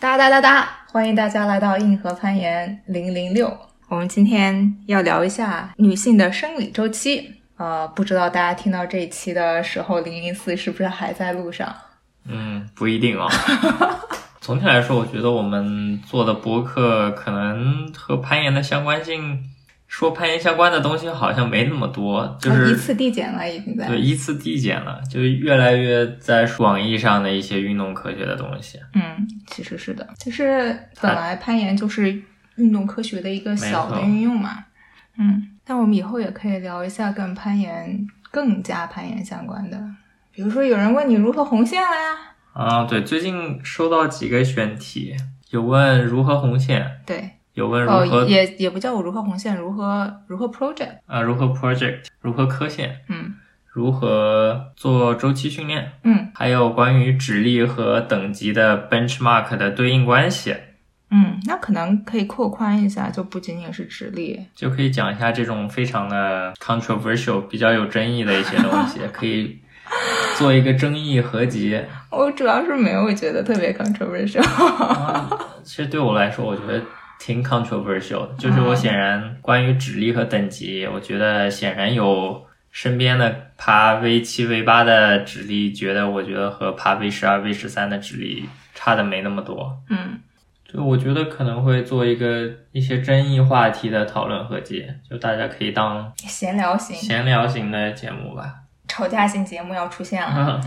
哒哒哒哒！欢迎大家来到硬核攀岩零零六。我们今天要聊一下女性的生理周期。呃，不知道大家听到这一期的时候，零零四是不是还在路上？嗯，不一定哦。总体来说，我觉得我们做的博客可能和攀岩的相关性。说攀岩相关的东西好像没那么多，就是依次递减了，已经在对依次递减了，就越来越在广义上的一些运动科学的东西。嗯，其实是的，就是本来攀岩就是运动科学的一个小的运用嘛。嗯，但我们以后也可以聊一下跟攀岩更加攀岩相关的，比如说有人问你如何红线了呀？啊，对，最近收到几个选题，有问如何红线。对。有问如何也也不叫我如何红线，如何如何 project 啊，如何 project，如何科线，嗯，如何做周期训练，嗯，还有关于指力和等级的 benchmark 的对应关系，嗯，那可能可以扩宽一下，就不仅仅是指力，就可以讲一下这种非常的 controversial、比较有争议的一些东西，可以做一个争议合集。我主要是没有觉得特别 controversial，其实对我来说，我觉得。挺 controversial 的，就是我显然关于指力和等级，我觉得显然有身边的爬 V 七 V 八的指力，觉得我觉得和爬 V 十二 V 十三的指力差的没那么多。嗯，就我觉得可能会做一个一些争议话题的讨论合集，就大家可以当闲聊型闲聊型的节目吧。吵架型节目要出现了。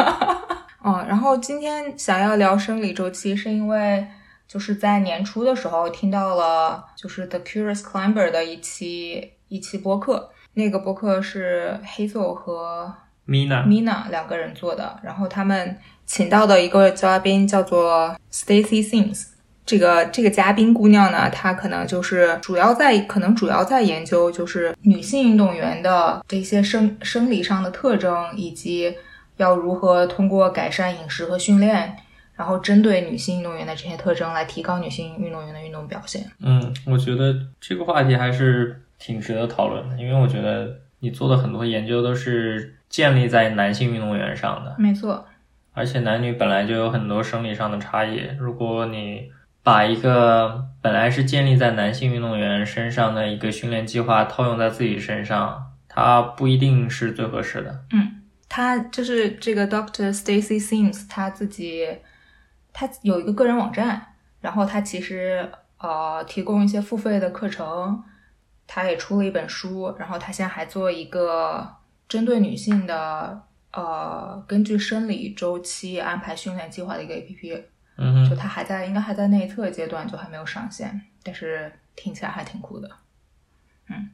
嗯，然后今天想要聊生理周期，是因为。就是在年初的时候听到了，就是 The Curious Climber 的一期一期播客，那个播客是 Hazel 和 Mina Mina 两个人做的，然后他们请到的一个嘉宾叫做 Stacy Sims，这个这个嘉宾姑娘呢，她可能就是主要在可能主要在研究就是女性运动员的这些生生理上的特征，以及要如何通过改善饮食和训练。然后针对女性运动员的这些特征来提高女性运动员的运动表现。嗯，我觉得这个话题还是挺值得讨论的，因为我觉得你做的很多研究都是建立在男性运动员上的。没错。而且男女本来就有很多生理上的差异，如果你把一个本来是建立在男性运动员身上的一个训练计划套用在自己身上，它不一定是最合适的。嗯，他就是这个 Doctor Stacy Sims 他自己。他有一个个人网站，然后他其实呃提供一些付费的课程，他也出了一本书，然后他现在还做一个针对女性的呃根据生理周期安排训练计划的一个 APP，嗯，就他还在应该还在内测阶段，就还没有上线，但是听起来还挺酷的，嗯，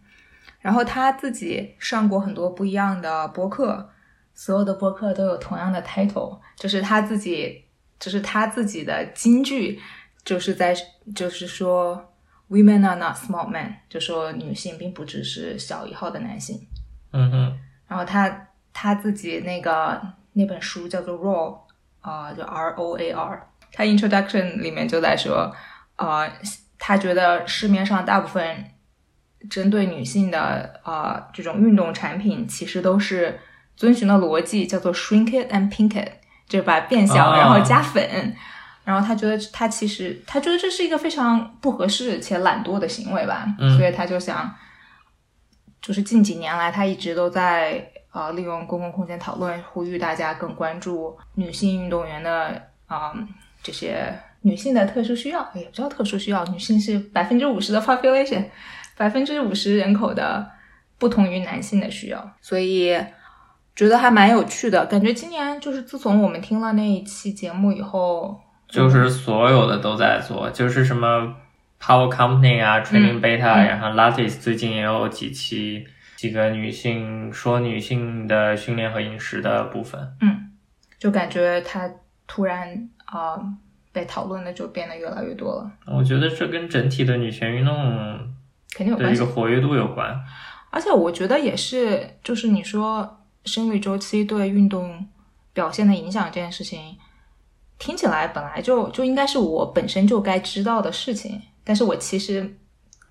然后他自己上过很多不一样的播客，所有的播客都有同样的 title，就是他自己。就是他自己的金句，就是在就是说，women are not small men，就说女性并不只是小一号的男性。嗯哼。然后他他自己那个那本书叫做 Raw，啊，就 R O A R。他 introduction 里面就在说，啊，他觉得市面上大部分针对女性的啊这种运动产品，其实都是遵循的逻辑叫做 shrink it and pink it。就把变小，然后加粉，然后他觉得他其实他觉得这是一个非常不合适且懒惰的行为吧，所以他就想，就是近几年来他一直都在呃利用公共空间讨论，呼吁大家更关注女性运动员的啊这些女性的特殊需要，也不叫特殊需要，女性是百分之五十的 population，百分之五十人口的不同于男性的需要，所以。觉得还蛮有趣的，感觉今年就是自从我们听了那一期节目以后，就是所有的都在做，就是什么 Power Company 啊，Training Beta，然后 Lattice 最近也有几期几个女性说女性的训练和饮食的部分，嗯，就感觉它突然啊被讨论的就变得越来越多了。我觉得这跟整体的女权运动肯定有关系，一个活跃度有关，而且我觉得也是，就是你说。生理周期对运动表现的影响这件事情，听起来本来就就应该是我本身就该知道的事情，但是我其实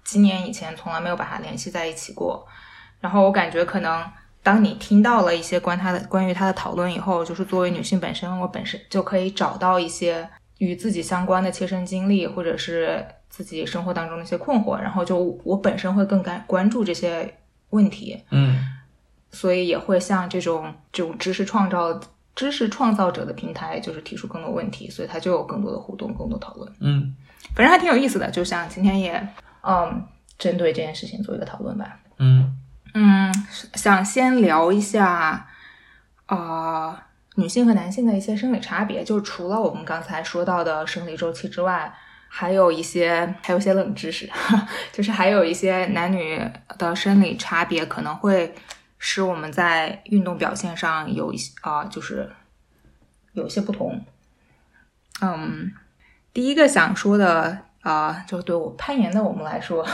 几年以前从来没有把它联系在一起过。然后我感觉可能当你听到了一些关他的关于他的讨论以后，就是作为女性本身，我本身就可以找到一些与自己相关的切身经历，或者是自己生活当中的一些困惑，然后就我本身会更感关注这些问题，嗯所以也会像这种这种知识创造知识创造者的平台，就是提出更多问题，所以它就有更多的互动，更多讨论。嗯反正还挺有意思的，就像今天也嗯针对这件事情做一个讨论吧。嗯嗯，想先聊一下啊、呃女性和男性的一些生理差别，就除了我们刚才说到的生理周期之外，还有一些还有一些冷知识，就是还有一些男女的生理差别可能会使我们在运动表现上有一些啊、就是有些不同。嗯，第一个想说的啊、就对我攀岩的我们来说，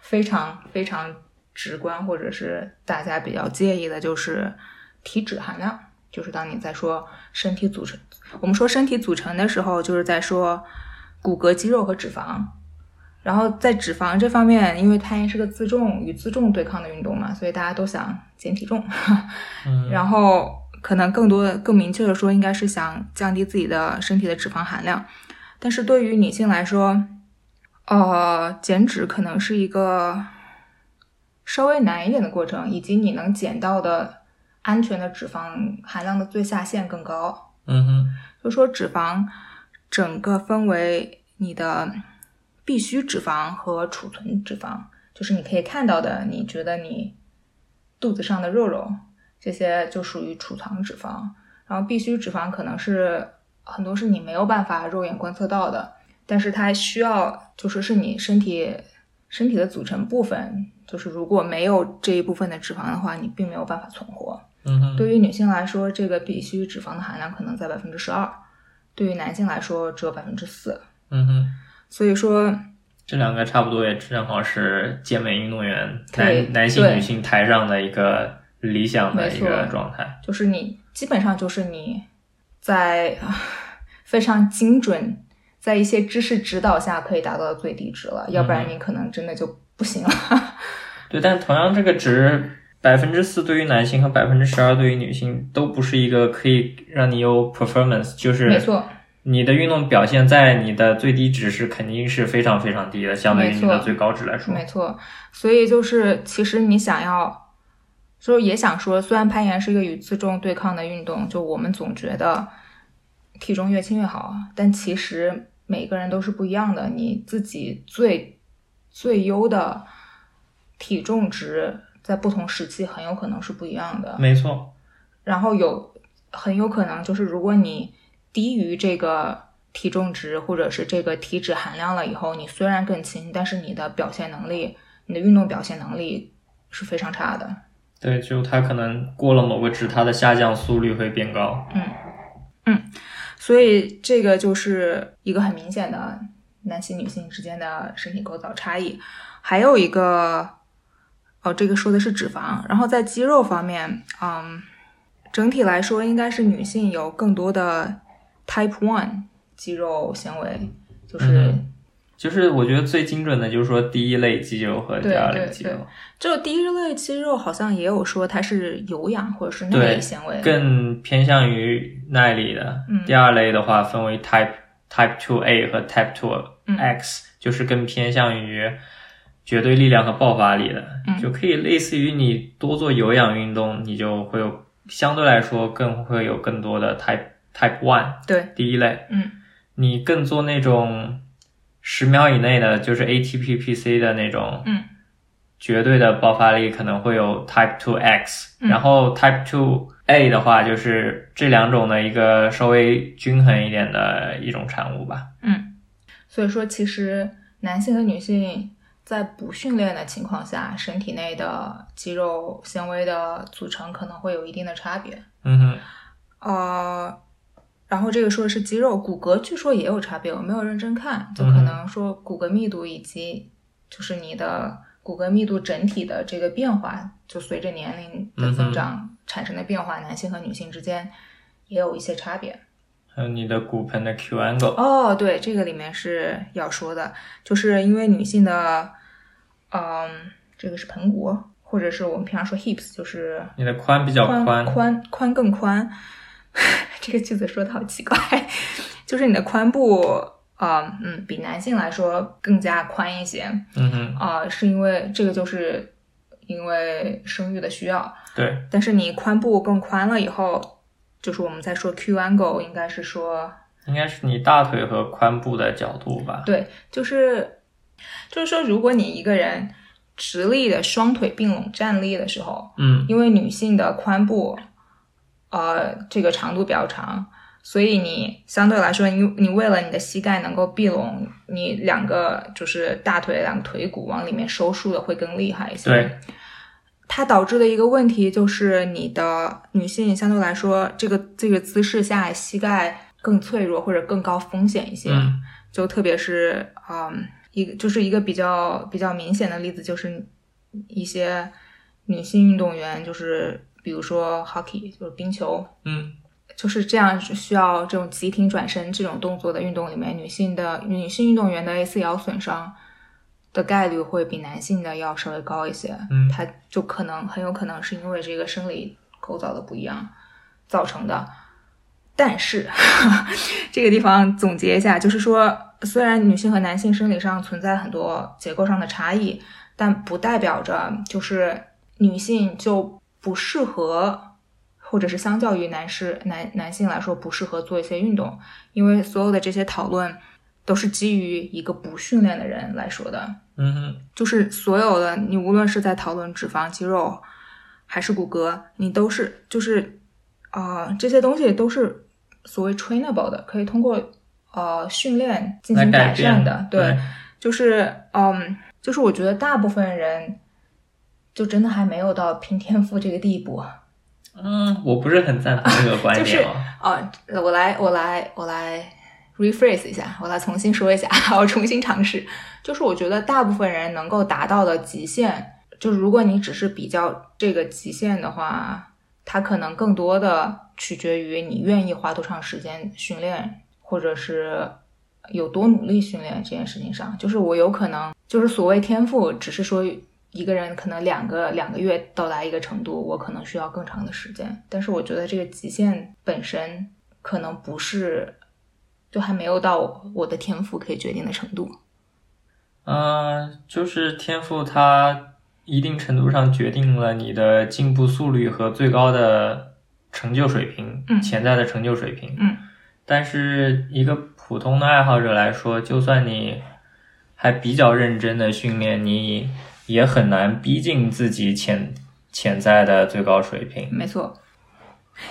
非常非常直观，或者是大家比较介意的，就是体脂含量。就是当你在说身体组成，我们说身体组成的时候，就是在说骨骼、肌肉和脂肪。然后在脂肪这方面，因为攀岩是个自重与自重对抗的运动嘛，所以大家都想减体重。嗯 然后可能更多的、更明确的说，应该是想降低自己的身体的脂肪含量。但是对于女性来说，呃，减脂可能是一个稍微难一点的过程，以及你能减到的安全的脂肪含量的最下限更高。嗯哼就说脂肪整个分为你的必需脂肪和储存脂肪，就是你可以看到的，你觉得你肚子上的肉肉这些就属于储藏脂肪，然后必须脂肪可能是很多是你没有办法肉眼观测到的，但是它需要就是是你身体身体的组成部分，就是如果没有这一部分的脂肪的话，你并没有办法存活。嗯哼对于女性来说，这个必需脂肪的含量可能在百分之十二；对于男性来说，只有百分之四。嗯哼，所以说，这两个差不多也正好是健美运动员男男性女性台上的一个理想的一个状态。就是你基本上就是你在啊 非常精准，在一些知识指导下可以达到的最低值了，要不然你可能真的就不行了。对，但同样这个值百分之四对于男性和百分之十二对于女性都不是一个可以让你有 performance，就是没错，你的运动表现在你的最低值是肯定是非常非常低的，相对于你的最高值来说。没错。所以就是，其实你想要，就是也想说，虽然攀岩是一个与自重对抗的运动，就我们总觉得体重越轻越好，但其实每个人都是不一样的。你自己最最优的体重值，在不同时期很有可能是不一样的。没错，然后有很有可能就是，如果你低于这个体重值或者是这个体脂含量了以后，你虽然更轻，但是你的表现能力、你的运动表现能力是非常差的。对，就它可能过了某个值，它的下降速率会变高。嗯嗯所以这个就是一个很明显的男性、女性之间的身体构造差异。还有一个，哦，这个说的是脂肪。然后在肌肉方面，嗯，整体来说应该是女性有更多的 Type One 肌肉纤维，就是、嗯就是我觉得最精准的就是说第一类肌肉和第二类肌肉，就第一类肌肉好像也有说它是有氧或者是耐力纤维。更偏向于耐力的。嗯第二类的话分为 Type Type Two A 和 Type Two 嗯 X，、就是更偏向于绝对力量和爆发力的，嗯就可以类似于你多做有氧运动，你就会有相对来说更会有更多的 Type Type One 对，第一类。嗯。你更做那种十秒以内的，就是 ATP PC 的那种，嗯，绝对的爆发力可能会有 Type Two X，、嗯。然后 Type Two A 的话，就是这两种的一个稍微均衡一点的一种产物吧。嗯，所以说其实男性和女性在不训练的情况下，身体内的肌肉纤维的组成可能会有一定的差别。嗯哼，呃，然后这个说的是肌肉，骨骼据说也有差别，我没有认真看，就可嗯能说骨骼密度以及就是你的骨骼密度整体的这个变化，就随着年龄的增长产生的变化，男性和女性之间也有一些差别。还有你的骨盆的 Q angle，哦，对，这个里面是要说的，就是因为女性的，嗯，这个是盆骨，或者是我们平常说 hips，就是你的髋比较宽宽，宽宽更宽。这个句子说的好奇怪，就是你的髋部啊，嗯，比男性来说更加宽一些嗯哼，啊、是因为这个就是因为生育的需要。对，但是你髋部更宽了以后，就是我们在说 Q angle，应该是说应该是你大腿和髋部的角度吧？对，就是就是说，如果你一个人直立的双腿并拢站立的时候，嗯因为女性的髋部，呃，这个长度比较长，所以你相对来说，你你为了你的膝盖能够闭拢，你两个就是大腿两个腿骨往里面收束的会更厉害一些。对，它导致的一个问题就是你的女性相对来说，这个这个姿势下膝盖更脆弱或者更高风险一些。嗯就特别是嗯，一个就是一个比较比较明显的例子，就是一些女性运动员，就是比如说 hockey，就是冰球，嗯就是这样需要这种急停转身这种动作的运动里面，女性的女性运动员的 ACL 损伤的概率会比男性的要稍微高一些。嗯它就可能很有可能是因为这个生理构造的不一样造成的。但是 这个地方总结一下，就是说，虽然女性和男性生理上存在很多结构上的差异，但不代表着就是女性就不适合，或者是相较于男士男男性来说不适合做一些运动，因为所有的这些讨论都是基于一个不训练的人来说的。嗯哼，就是所有的你无论是在讨论脂肪、肌肉还是骨骼，你都是就是啊、呃这些东西都是所谓 trainable 的，可以通过呃训练进行改善的。对，就是嗯，就是我觉得大部分人就真的还没有到拼天赋这个地步。嗯，我不是很赞同这个观点 就是。啊，我来，我来，我来 rephrase 一下，我来重新说一下，我重新尝试。就是我觉得大部分人能够达到的极限，就是如果你只是比较这个极限的话，它可能更多的取决于你愿意花多长时间训练，或者是有多努力训练这件事情上。就是我有可能，就是所谓天赋，只是说一个人可能两个两个月到达一个程度，我可能需要更长的时间。但是我觉得这个极限本身可能不是，就还没有到我的天赋可以决定的程度。嗯，就是天赋，它一定程度上决定了你的进步速率和最高的成就水平，嗯潜在的成就水平。嗯，但是一个普通的爱好者来说，就算你还比较认真的训练，你也很难逼近自己潜潜在的最高水平。没错，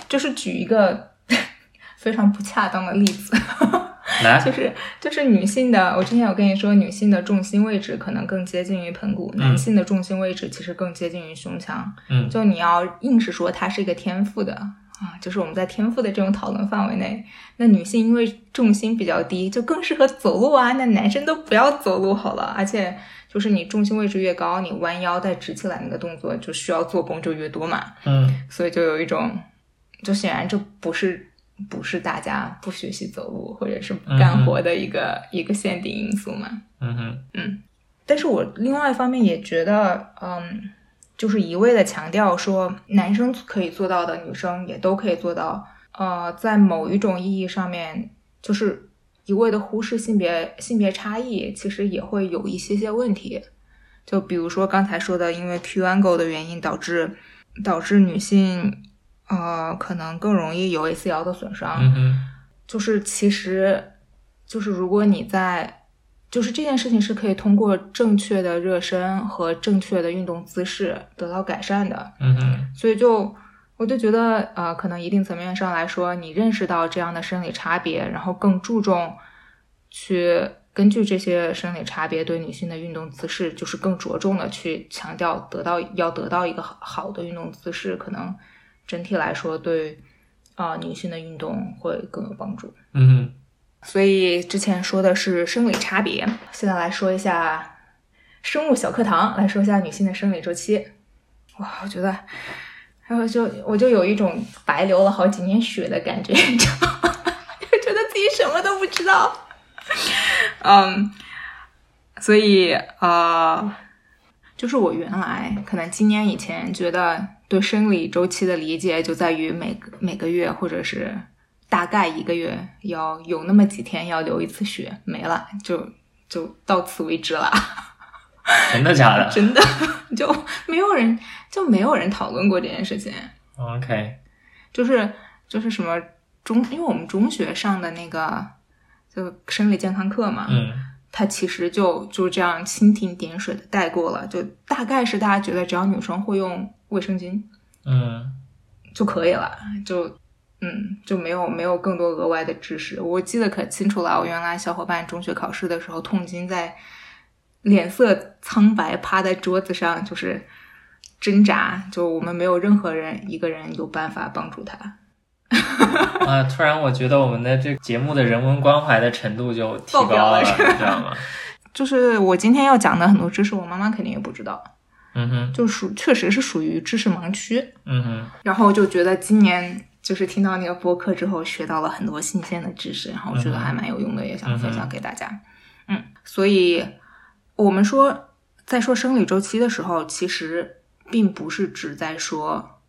就是举一个 非常不恰当的例子，来，就是就是女性的，我之前有跟你说，女性的重心位置可能更接近于盆骨，嗯男性的重心位置其实更接近于胸腔。嗯就你要硬是说它是一个天赋的啊，就是我们在天赋的这种讨论范围内，那女性因为重心比较低，就更适合走路啊，那男生都不要走路好了，而且。就是你重心位置越高，你弯腰再直起来那个动作就需要做工就越多嘛。嗯所以就有一种，就显然这不是不是大家不学习走路或者是不干活的一个、一个限定因素嘛。嗯哼，但是我另外一方面也觉得，嗯，就是一味的强调说男生可以做到的，女生也都可以做到。呃，在某一种意义上面，就是一味的忽视性别性别差异，其实也会有一些些问题。就比如说刚才说的，因为 Q angle 的原因导致导致女性呃可能更容易有 ACL 的损伤。嗯哼，就是其实，就是如果你在，就是这件事情是可以通过正确的热身和正确的运动姿势得到改善的。嗯哼，所以就我就觉得，呃，可能一定层面上来说，你认识到这样的生理差别，然后更注重去根据这些生理差别对女性的运动姿势，就是更着重的去强调得到要得到一个好好的运动姿势，可能整体来说对啊、女性的运动会更有帮助。嗯哼，所以之前说的是生理差别，现在来说一下生物小课堂，来说一下女性的生理周期。哇，我觉得，然后就我就有一种白流了好几年血的感觉，你知道吗？就觉得自己什么都不知道。嗯，所以呃，就是我原来可能今年以前觉得对生理周期的理解就在于每个每个月或者是大概一个月要有那么几天要流一次血，没了就就到此为止了。真的假的？真的 就没有人就没有人讨论过这件事情。OK，就是就是什么中，因为我们中学上的那个就生理健康课嘛，嗯它其实就就这样蜻蜓点水的带过了，就大概是大家觉得只要女生会用卫生巾嗯就可以了，就嗯就没有没有更多额外的知识。我记得可清楚了，我原来小伙伴中学考试的时候痛经在脸色苍白，趴在桌子上就是挣扎，就我们没有任何人一个人有办法帮助他。啊，突然我觉得我们的这个节目的人文关怀的程度就提高了，了你知道吗？就是我今天要讲的很多知识，我妈妈肯定也不知道，嗯哼，就属确实是属于知识盲区。嗯哼，然后就觉得今年就是听到那个播客之后，学到了很多新鲜的知识，然后我觉得还蛮有用的，也想分享给大家。嗯，所以我们说在说生理周期的时候，其实并不是只在说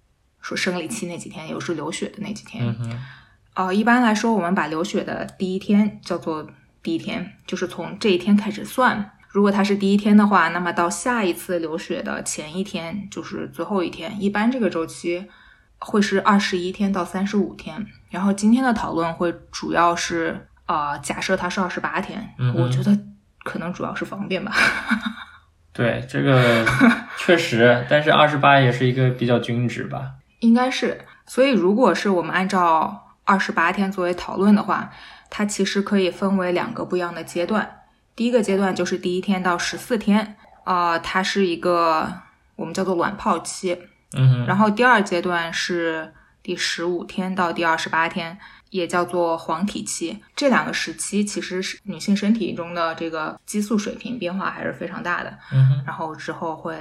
说生理期那几天，也就是流血的那几天。嗯哼，呃，一般来说，我们把流血的第一天叫做第一天，就是从这一天开始算。如果它是第一天的话，那么到下一次流血的前一天就是最后一天。一般这个周期会是二十一天到三十五天。然后今天的讨论会主要是，呃，假设它是二十八天，我觉得可能主要是方便吧。对，这个 确实，但是二十八也是一个比较均值吧。应该是，所以如果是我们按照二十八天作为讨论的话，它其实可以分为两个不一样的阶段。第一个阶段就是第一天到十四天，啊，它是一个我们叫做卵泡期。嗯哼，然后第二阶段是第十五天到第二十八天，也叫做黄体期。这两个时期其实是女性身体中的这个激素水平变化还是非常大的。嗯哼，然后之后会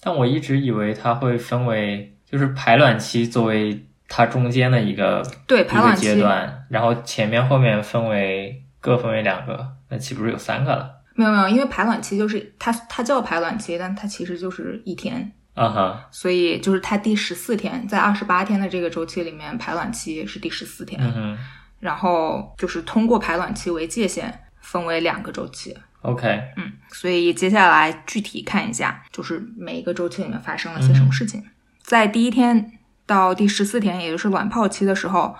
但我一直以为它会分为就是排卵期作为它中间的一个对排卵期阶段，然后前面后面分为各分为两个，那岂不是有三个了？没有没有，因为排卵期就是它它叫排卵期，但它其实就是一天。啊哈，所以就是它第十四天，在二十八天的这个周期里面，排卵期是第十四天，嗯哼。然后就是通过排卵期为界限，分为两个周期。，OK，嗯，所以接下来具体看一下，就是每一个周期里面发生了些什么事情。在第一天到第十四天，也就是卵泡期的时候，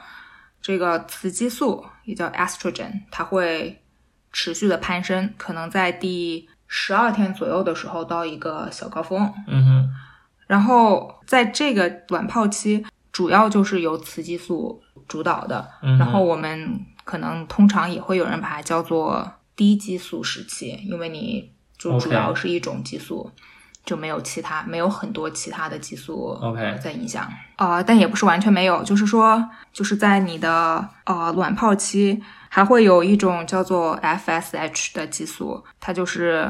这个雌激素也叫 estrogen，它会持续的攀升，可能在第十二天左右的时候到一个小高峰。嗯哼，然后在这个卵泡期，主要就是由雌激素主导的。嗯然后我们可能通常也会有人把它叫做低激素时期，因为你就主要是一种激素就没有其他，没有很多其他的激素 OK 在影响啊、但也不是完全没有，就是说，就是在你的呃卵泡期，还会有一种叫做 FSH 的激素，它就是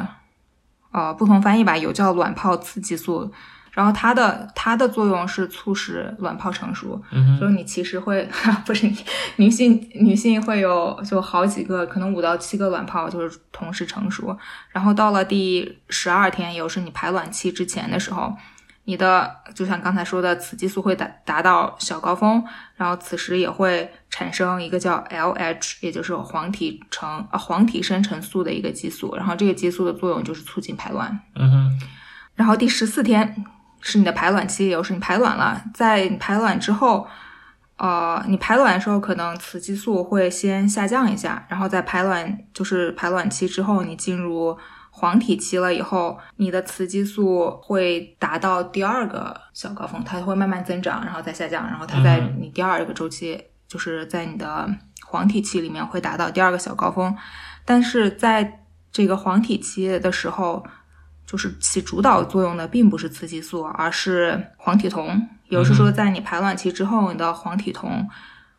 呃不同翻译吧，有叫卵泡刺激素。然后它的它的作用是促使卵泡成熟，嗯哼，就是你其实会 不是女性女性会有就好几个，可能五到七个卵泡就是同时成熟，然后到了第十二天，也就是你排卵期之前的时候，你的就像刚才说的雌激素会达达到小高峰，然后此时也会产生一个叫 LH，也就是黄体成啊黄体生成素的一个激素，然后这个激素的作用就是促进排卵。嗯哼，然后第十四天是你的排卵期，也就是你排卵了。在你排卵之后，呃，你排卵的时候可能雌激素会先下降一下，然后在排卵就是排卵期之后，你进入黄体期了以后，你的雌激素会达到第二个小高峰，它会慢慢增长，然后再下降，然后它在嗯你第二个周期，就是在你的黄体期里面会达到第二个小高峰，但是在这个黄体期的时候，就是起主导作用的并不是雌激素，而是黄体酮。也就是说，在你排卵期之后，你的黄体酮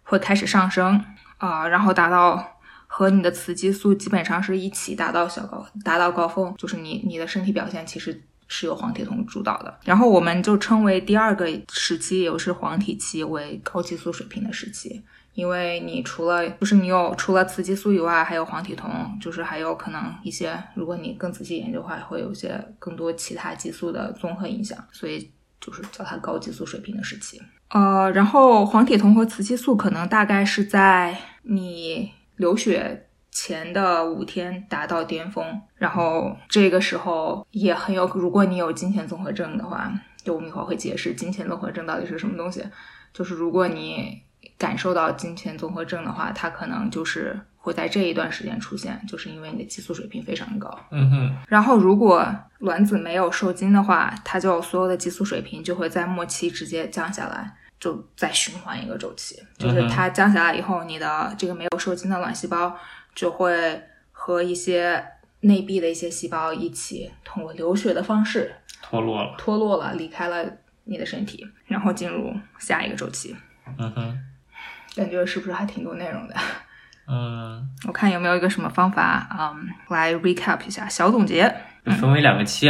会开始上升啊、然后达到和你的雌激素基本上是一起达到小高，达到高峰，就是你你的身体表现其实是由黄体酮主导的。然后我们就称为第二个时期，也就是黄体期为高激素水平的时期。因为你除了就是你有除了雌激素以外，还有黄体酮，就是还有可能一些，如果你更仔细研究的话，会有一些更多其他激素的综合影响。所以就是叫它高激素水平的时期。呃，然后黄体酮和雌激素可能大概是在你流血前的五天达到巅峰，然后这个时候也很有，如果你有金钱综合症的话，就我们一会儿会解释金钱综合症到底是什么东西。就是如果你感受到金钱综合症的话，它可能就是会在这一段时间出现，就是因为你的激素水平非常高。嗯哼，然后如果卵子没有受精的话，它就所有的激素水平就会在末期直接降下来，就再循环一个周期。就是它降下来以后，你的这个没有受精的卵细胞就会和一些内壁的一些细胞一起通过流血的方式脱落了。脱落了，离开了你的身体，然后进入下一个周期。嗯哼，感觉是不是还挺多内容的？嗯，我看有没有一个什么方法，嗯，来 recap 一下，小总结。分为两个期，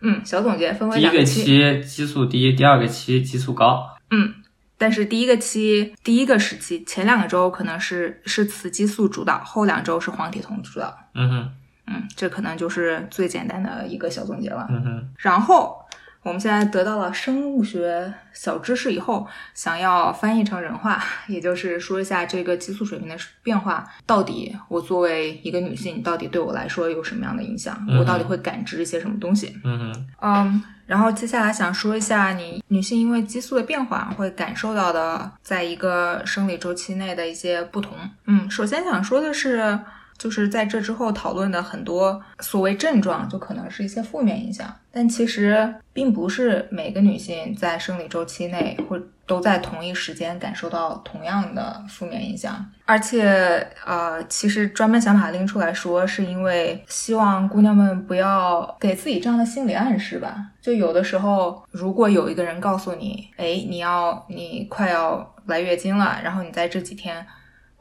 嗯，小总结分为两个期第一个期。期激素低，第二个期激素高。嗯，但是第一个期第一个时期前两个周可能是是雌激素主导，后两周是黄体酮主导。嗯哼，嗯，这可能就是最简单的一个小总结了。嗯哼，然后我们现在得到了生物学小知识以后，想要翻译成人话，也就是说一下这个激素水平的变化到底，我作为一个女性，到底对我来说有什么样的影响？嗯我到底会感知一些什么东西？嗯嗯，嗯，然后接下来想说一下你女性因为激素的变化会感受到的，在一个生理周期内的一些不同。嗯，首先想说的是，就是在这之后讨论的很多所谓症状，就可能是一些负面影响，但其实并不是每个女性在生理周期内会都在同一时间感受到同样的负面影响。而且，呃，其实专门想把它拎出来说，是因为希望姑娘们不要给自己这样的心理暗示吧。就有的时候，如果有一个人告诉你，哎，你要你快要来月经了，然后你在这几天，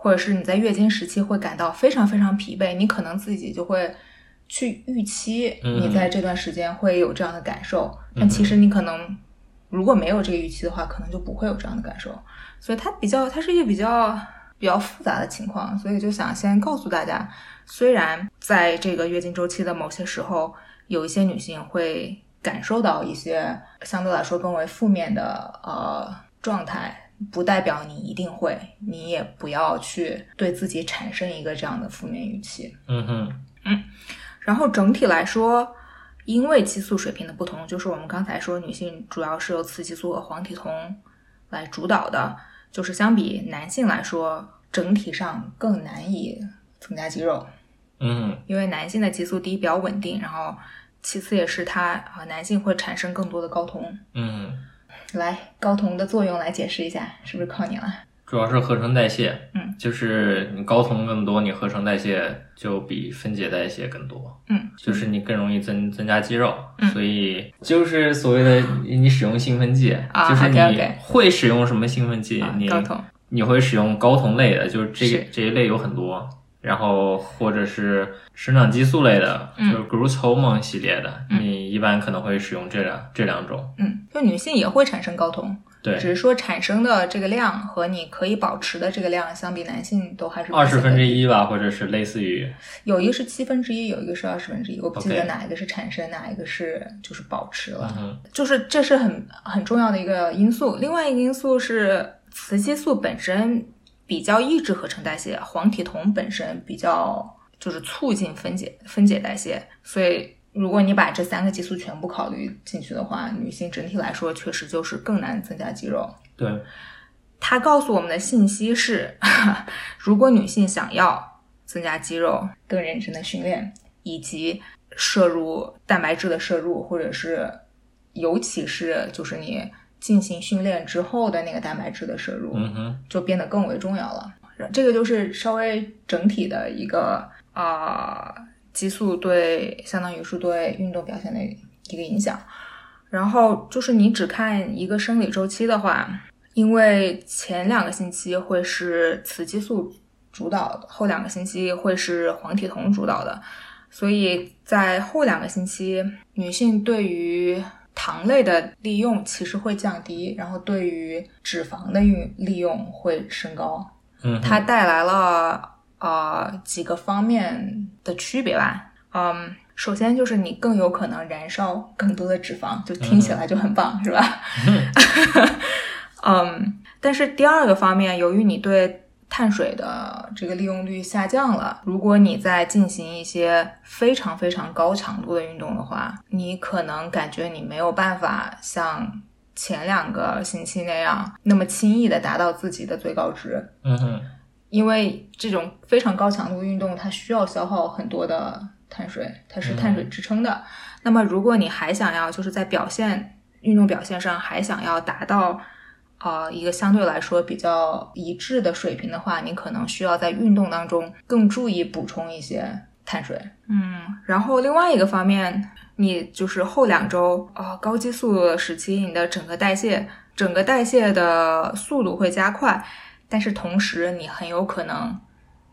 或者是你在月经时期会感到非常非常疲惫，你可能自己就会去预期嗯你在这段时间会有这样的感受，但其实你可能如果没有这个预期的话，可能就不会有这样的感受。所以它比较，它是一个比较比较复杂的情况，所以就想先告诉大家，虽然在这个月经周期的某些时候，有一些女性会感受到一些相对来说更为负面的呃状态。不代表你一定会，你也不要去对自己产生一个这样的负面预期。嗯哼，然后整体来说，因为激素水平的不同，就是我们刚才说女性主要是由雌激素和黄体酮来主导的，就是相比男性来说，整体上更难以增加肌肉，嗯，因为男性的激素第一比较稳定，然后其次也是它啊、男性会产生更多的睾酮。嗯哼，来，睾酮的作用来解释一下，是不是靠你了？主要是合成代谢。嗯，就是你睾酮更多，你合成代谢就比分解代谢更多。嗯，就是你更容易增增加肌肉。嗯所以就是所谓的你使用兴奋剂，啊就是你会使用什么兴奋剂？啊你睾酮。你会使用睾酮类的，就是这个这一类有很多，然后或者是生长激素类的，嗯。就是 growth hormone 系列的，嗯。你一般可能会使用这两这两种。嗯，就女性也会产生睾酮，对。只，是说产生的这个量和你可以保持的这个量，相比男性都还是二十分之一，吧，或者是类似于，有一个是七分之一，有一个是二十分之一，我不记得哪一个是产生，哪一个是就是保持了。嗯，就是这是很很重要的一个因素。另外一个因素是雌激素本身比较抑制合成代谢，黄体酮本身比较就是促进分解分解代谢，所以。如果你把这三个激素全部考虑进去的话，女性整体来说确实就是更难增加肌肉。对，它告诉我们的信息是，如果女性想要增加肌肉、更认真的训练，以及摄入蛋白质的摄入，或者是尤其是就是你进行训练之后的那个蛋白质的摄入，嗯哼，就变得更为重要了。这个就是稍微整体的一个啊、激素对相当于是对运动表现的一个影响。然后就是你只看一个生理周期的话，因为前两个星期会是雌激素主导的，后两个星期会是黄体酮主导的，所以在后两个星期，女性对于糖类的利用其实会降低，然后对于脂肪的运利用会升高。嗯，它带来了呃几个方面的区别吧。嗯，首先就是你更有可能燃烧更多的脂肪，就听起来就很棒，是吧？嗯，但是第二个方面，由于你对碳水的这个利用率下降了，如果你在进行一些非常非常高强度的运动的话，你可能感觉你没有办法像前两个星期那样那么轻易的达到自己的最高值。嗯哼，因为这种非常高强度运动，它需要消耗很多的碳水，它是碳水支撑的。那么，如果你还想要就是在表现运动表现上还想要达到呃一个相对来说比较一致的水平的话，你可能需要在运动当中更注意补充一些碳水。嗯，然后另外一个方面，你就是后两周啊、高激素时期，你的整个代谢整个代谢的速度会加快。但是同时，你很有可能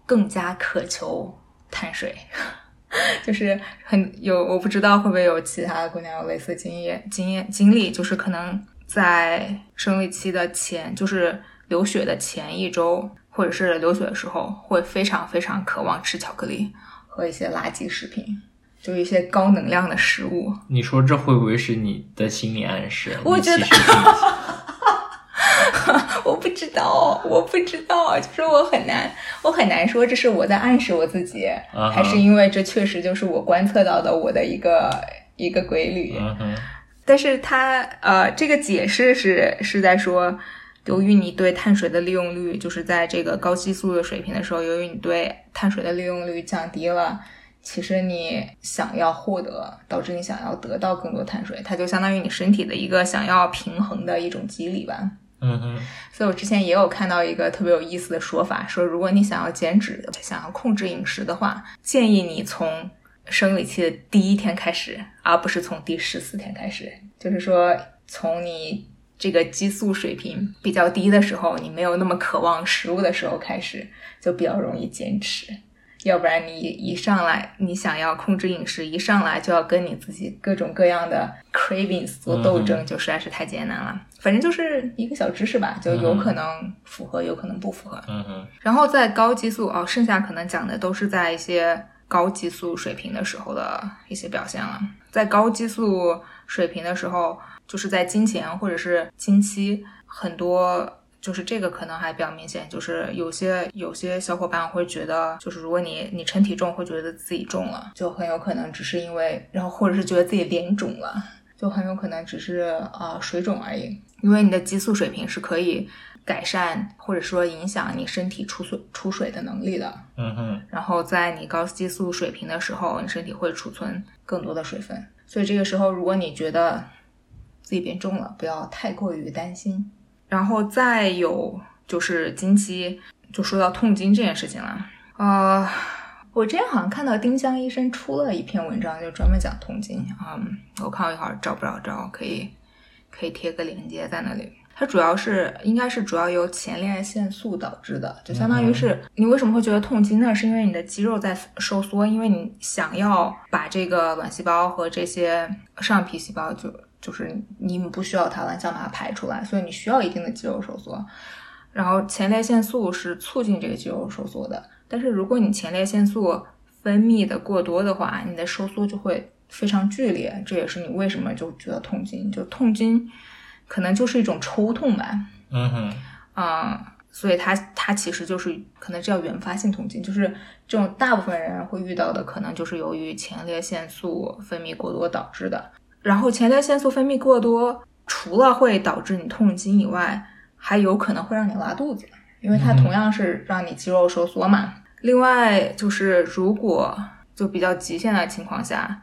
更加渴求碳水，就是很有我不知道会不会有其他的姑娘有类似经验、经验经历，就是可能在生理期的前，就是流血的前一周，或者是流血的时候，会非常非常渴望吃巧克力和一些垃圾食品，就一些高能量的食物。你说这会不会是你的心理暗示？我觉得 我不知道，我不知道，就是我很难，我很难说这是我在暗示我自己还是因为这确实就是我观测到的我的一个一个规律。但是它呃，这个解释是是在说，由于你对碳水的利用率就是在这个高激素的水平的时候，由于你对碳水的利用率降低了。其实你想要获得，导致你想要得到更多碳水，它就相当于你身体的一个想要平衡的一种机理吧。嗯哼，所以我之前也有看到一个特别有意思的说法，说如果你想要减脂、想要控制饮食的话，建议你从生理期的第一天开始，而不是从第十四天开始。就是说，从你这个激素水平比较低的时候，你没有那么渴望食物的时候开始，就比较容易坚持。要不然你一上来，你想要控制饮食，一上来就要跟你自己各种各样的 cravings 做斗争，就实在是太艰难了。反正就是一个小知识吧，就有可能符合，有可能不符合。嗯嗯，然后在高激素哦，剩下可能讲的都是在一些高激素水平的时候的一些表现了。在高激素水平的时候，就是在经前或者是经期，很多就是这个可能还比较明显，就是有些有些小伙伴会觉得，就是如果你你称体重会觉得自己重了，就很有可能只是因为，然后或者是觉得自己脸肿了，就很有可能只是啊、呃水肿而已，因为你的激素水平是可以改善或者说影响你身体出水出水的能力的。嗯哼，然后在你高激素水平的时候，你身体会储存更多的水分，所以这个时候如果你觉得自己变重了，不要太过于担心。然后再有就是经期，就说到痛经这件事情了。呃，我之前好像看到丁香医生出了一篇文章，就专门讲痛经。嗯，我看我一会儿找不着找，可以可以贴个链接在那里。它主要是应该是主要由前列腺素导致的，就相当于是你为什么会觉得痛经呢？是因为你的肌肉在收缩，因为你想要把这个卵细胞和这些上皮细胞就就是你们不需要它了，想把它排出来，所以你需要一定的肌肉收缩。然后前列腺素是促进这个肌肉收缩的，但是如果你前列腺素分泌的过多的话，你的收缩就会非常剧烈，这也是你为什么就觉得痛经，就痛经可能就是一种抽痛吧，嗯哼，啊、所以它它其实就是可能叫原发性痛经，就是这种大部分人会遇到的，可能就是由于前列腺素分泌过多导致的。然后前列腺素分泌过多，除了会导致你痛经以外，还有可能会让你拉肚子，因为它嗯同样是让你肌肉收缩嘛。另外就是如果就比较极限的情况下，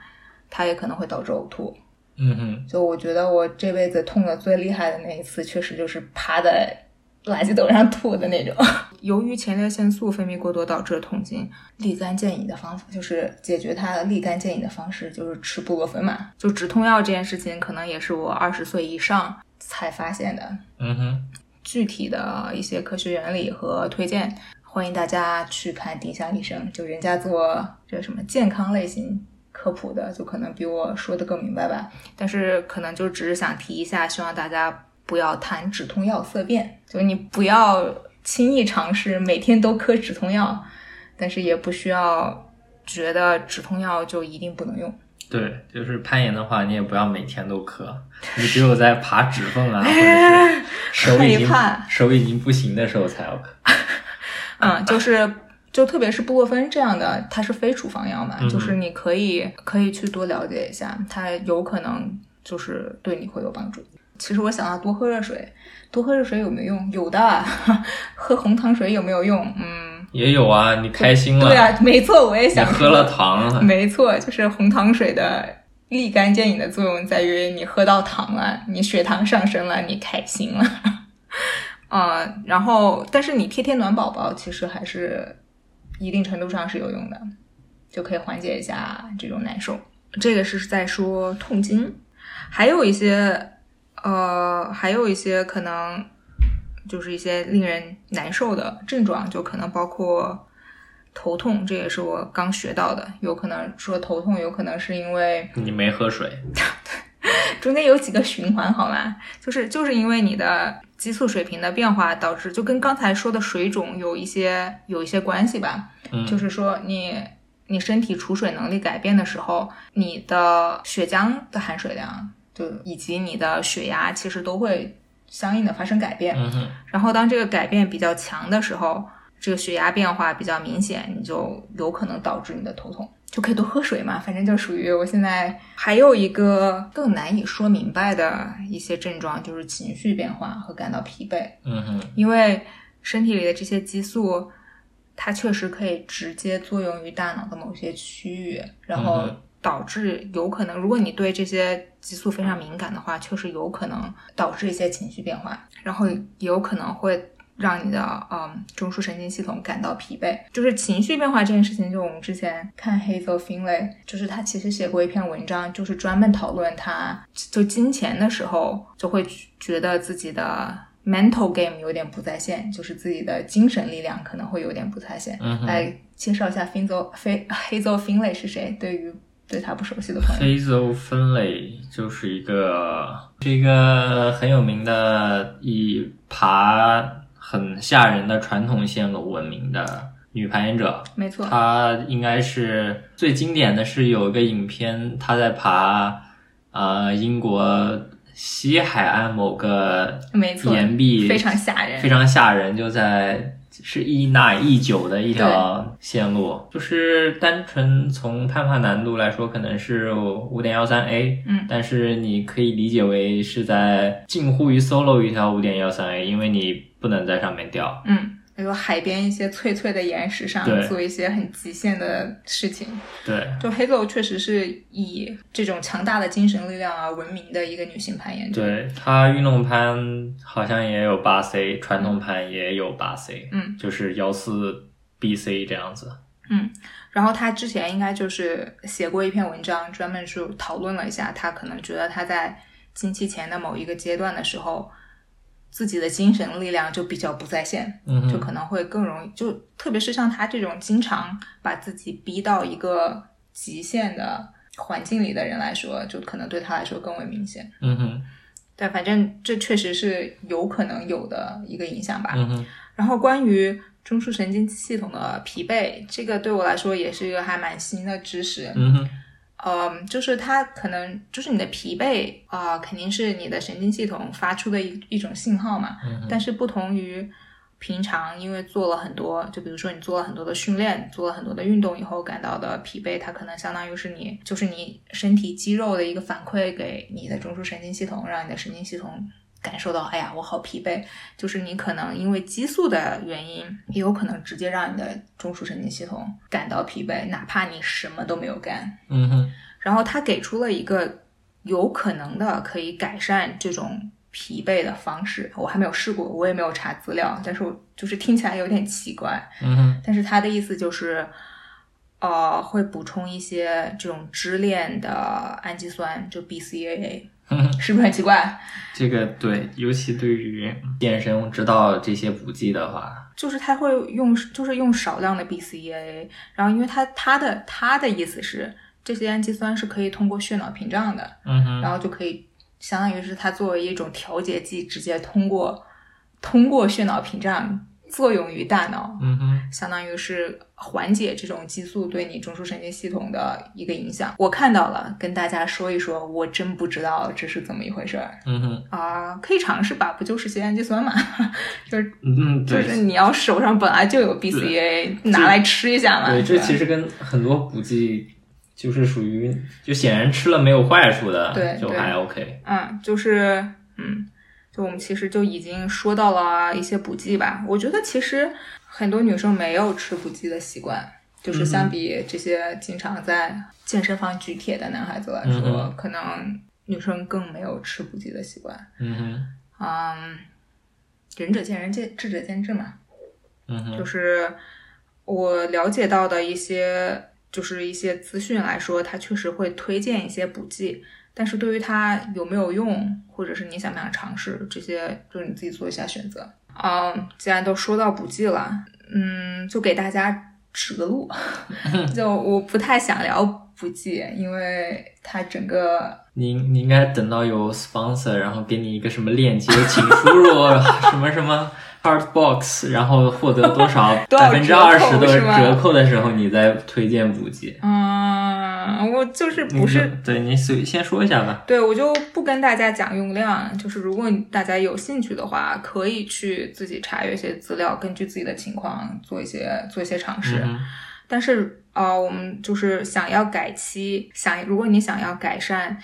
它也可能会导致呕吐。嗯哼，就我觉得我这辈子痛的最厉害的那一次，确实就是趴在垃圾桶上吐的那种。由于前列腺素分泌过多导致的痛经，立竿见影的方法就是解决它立竿见影的方式就是吃布洛芬嘛。就止痛药这件事情，可能也是我二十岁以上才发现的。嗯哼，具体的一些科学原理和推荐，欢迎大家去看丁香医生，就人家做这什么健康类型科普的，就可能比我说的更明白吧。但是可能就只是想提一下，希望大家不要谈止痛药色变，就你不要轻易尝试每天都磕止痛药，但是也不需要觉得止痛药就一定不能用。对，就是攀岩的话，你也不要每天都磕，你只有在爬指缝啊，或者是 手已经手已经不行的时候才要磕。嗯，就是就特别是布洛芬这样的，它是非处方药嘛，就是你可以可以去多了解一下，它有可能就是对你会有帮助。其实我想要多喝热水，多喝热水有没有用？有的，喝红糖水有没有用？嗯。也有啊，你开心了。对啊，没错，我也想。喝了糖了。没错，就是红糖水的立竿见影的作用在于，你喝到糖了，你血糖上升了，你开心了。啊，然后，但是你贴贴暖宝宝，其实还是一定程度上是有用的，就可以缓解一下这种难受。这个是在说痛经，还有一些，呃，还有一些可能。就是一些令人难受的症状，就可能包括头痛，这也是我刚学到的。有可能说头痛，有可能是因为你没喝水，中间有几个循环，好吗？就是就是因为你的激素水平的变化导致，就跟刚才说的水肿有一些有一些关系吧。嗯，就是说你你身体储水能力改变的时候，你的血浆的含水量就以及你的血压其实都会。相应的发生改变，然后当这个改变比较强的时候，这个血压变化比较明显，你就有可能导致你的头痛，就可以多喝水嘛。反正就属于我现在还有一个更难以说明白的一些症状，就是情绪变化和感到疲惫。嗯哼，因为身体里的这些激素，它确实可以直接作用于大脑的某些区域，然后。导致有可能，如果你对这些激素非常敏感的话，确实有可能导致一些情绪变化，然后也有可能会让你的嗯中枢神经系统感到疲惫。就是情绪变化这件事情，就我们之前看 Hazel Finley，就是他其实写过一篇文章，就是专门讨论他就金钱的时候，就会觉得自己的 mental game 有点不在线，就是自己的精神力量可能会有点不在线。嗯来介绍一下 Hazel Hazel Finley 是谁？对于对他不熟悉的朋友，Hazel Finley 就是一个是一个很有名的以爬很吓人的传统线路闻名的女攀岩者。没错，她应该是最经典的是有一个影片，她在爬呃英国西海岸某个岩壁，非常吓人，非常吓人，就在。是一奶一九的一条线路，就是单纯从攀爬难度来说，可能是五点幺三 A，嗯，但是你可以理解为是在近乎于 solo 一条五点幺三 A，因为你不能在上面掉，嗯。比如海边一些脆脆的岩石上做一些很极限的事情，对，就黑豆确实是以这种强大的精神力量而闻名的一个女性攀岩者。对她运动攀好像也有八 C，传统攀也有八 C，嗯，就是幺四 BC 这样子。嗯，然后她之前应该就是写过一篇文章，专门是讨论了一下，她可能觉得她在经期前的某一个阶段的时候。自己的精神力量就比较不在线，嗯就可能会更容易，就特别是像他这种经常把自己逼到一个极限的环境里的人来说，就可能对他来说更为明显。嗯哼，但反正这确实是有可能有的一个影响吧。嗯哼，然后关于中枢神经系统的疲惫，这个对我来说也是一个还蛮新的知识。嗯哼。嗯，就是它可能就是你的疲惫啊，肯定是你的神经系统发出的一一种信号嘛。但是不同于平常，因为做了很多，就比如说你做了很多的训练，做了很多的运动以后感到的疲惫，它可能相当于是你就是你身体肌肉的一个反馈给你的中枢神经系统，让你的神经系统。感受到，哎呀，我好疲惫。就是你可能因为激素的原因，也有可能直接让你的中枢神经系统感到疲惫，哪怕你什么都没有干。嗯哼。然后他给出了一个有可能的可以改善这种疲惫的方式，我还没有试过，我也没有查资料，但是我就是听起来有点奇怪。嗯哼。但是他的意思就是，呃，会补充一些这种支链的氨基酸，就 BCAA。是不是很奇怪？这个对，尤其对于健身知道这些补剂的话，就是他会用，就是用少量的 BCAA，然后因为他他的他的意思是，这些氨基酸是可以通过血脑屏障的，嗯哼，然后就可以相当于是它作为一种调节剂，直接通过通过血脑屏障作用于大脑，嗯哼，相当于是缓解这种激素对你中枢神经系统的一个影响。我看到了，跟大家说一说，我真不知道这是怎么一回事儿嗯哼，啊、可以尝试吧，不就是些氨基酸嘛，就是嗯，对。就是你要手上本来就有 BCA，拿来吃一下嘛。对，这其实跟很多补剂就是属于，就显然吃了没有坏处的，对对就还 OK。嗯，就是嗯，就我们其实就已经说到了一些补剂吧。我觉得其实很多女生没有吃补剂的习惯，就是相比这些经常在健身房举铁的男孩子来说，嗯可能女生更没有吃补剂的习惯。嗯哼，嗯，仁者见仁，见智者见智嘛。嗯哼，就是我了解到的一些，就是一些资讯来说，它确实会推荐一些补剂，但是对于它有没有用，或者是你想不想尝试，这些就是你自己做一下选择。嗯，既然都说到补剂了，嗯，就给大家指个路。就我不太想聊补剂，因为它整个 你你应该等到有 sponsor，然后给你一个什么链接，请输入 什么什么 Heartbox，然后获得 多少百分之二十的折扣的时候，你再推荐补剂。嗯，我就是不是你对你随先说一下吧。对，我就不跟大家讲用量，就是如果大家有兴趣的话，可以去自己查阅一些资料，根据自己的情况做一些做一些尝试。嗯但是呃，我们就是想要改期，想如果你想要改善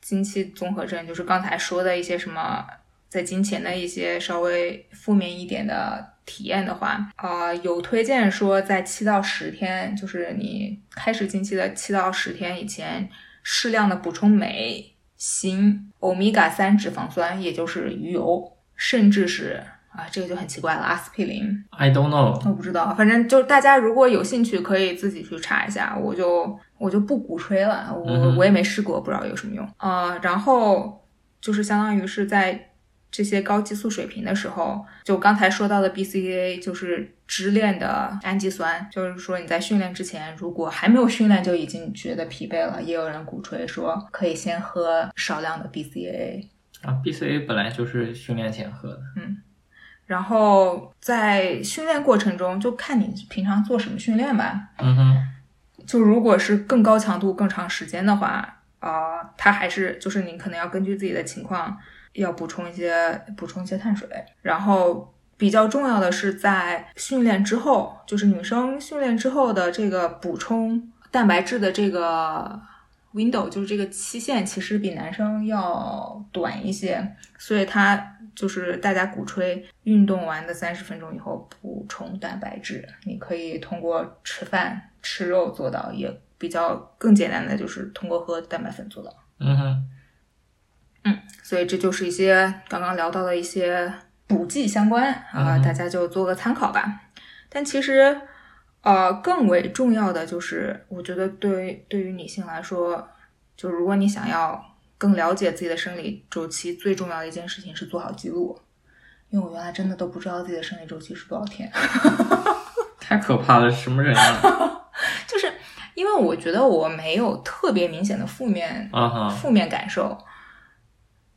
经期综合症，就是刚才说的一些什么在金钱的一些稍微负面一点的体验的话，呃，有推荐说在七到十天，就是你开始经期的七到十天以前，适量的补充镁、锌、欧米伽三脂肪酸，也就是鱼油，甚至是啊，这个就很奇怪了，阿司匹林。I don't know。我不知道，反正就大家如果有兴趣，可以自己去查一下，我就我就不鼓吹了，我、嗯我也没试过，不知道有什么用啊、呃然后就是相当于是在这些高激素水平的时候，就刚才说到的 BCAA 就是支链的氨基酸，就是说你在训练之前，如果还没有训练就已经觉得疲惫了，也有人鼓吹说可以先喝少量的 BCAA。啊，BCA 本来就是训练前喝的。嗯然后在训练过程中，就看你平常做什么训练吧。嗯哼，就如果是更高强度、更长时间的话，啊、它还是就是你可能要根据自己的情况，要补充一些补充一些碳水。然后比较重要的是在训练之后，就是女生训练之后的这个补充蛋白质的这个 window，就是这个期限，其实比男生要短一些，所以它就是大家鼓吹运动完的三十分钟以后补充蛋白质，你可以通过吃饭吃肉做到，也比较更简单的就是通过喝蛋白粉做到。嗯哼，所以这就是一些刚刚聊到的一些补剂相关啊、大家就做个参考吧。但其实，呃，更为重要的就是，我觉得对对于女性来说，就如果你想要更了解自己的生理周期，最重要的一件事情是做好记录。因为我原来真的都不知道自己的生理周期是多少天，太可怕了，什么人啊？就是因为我觉得我没有特别明显的负面啊哈，负面感受，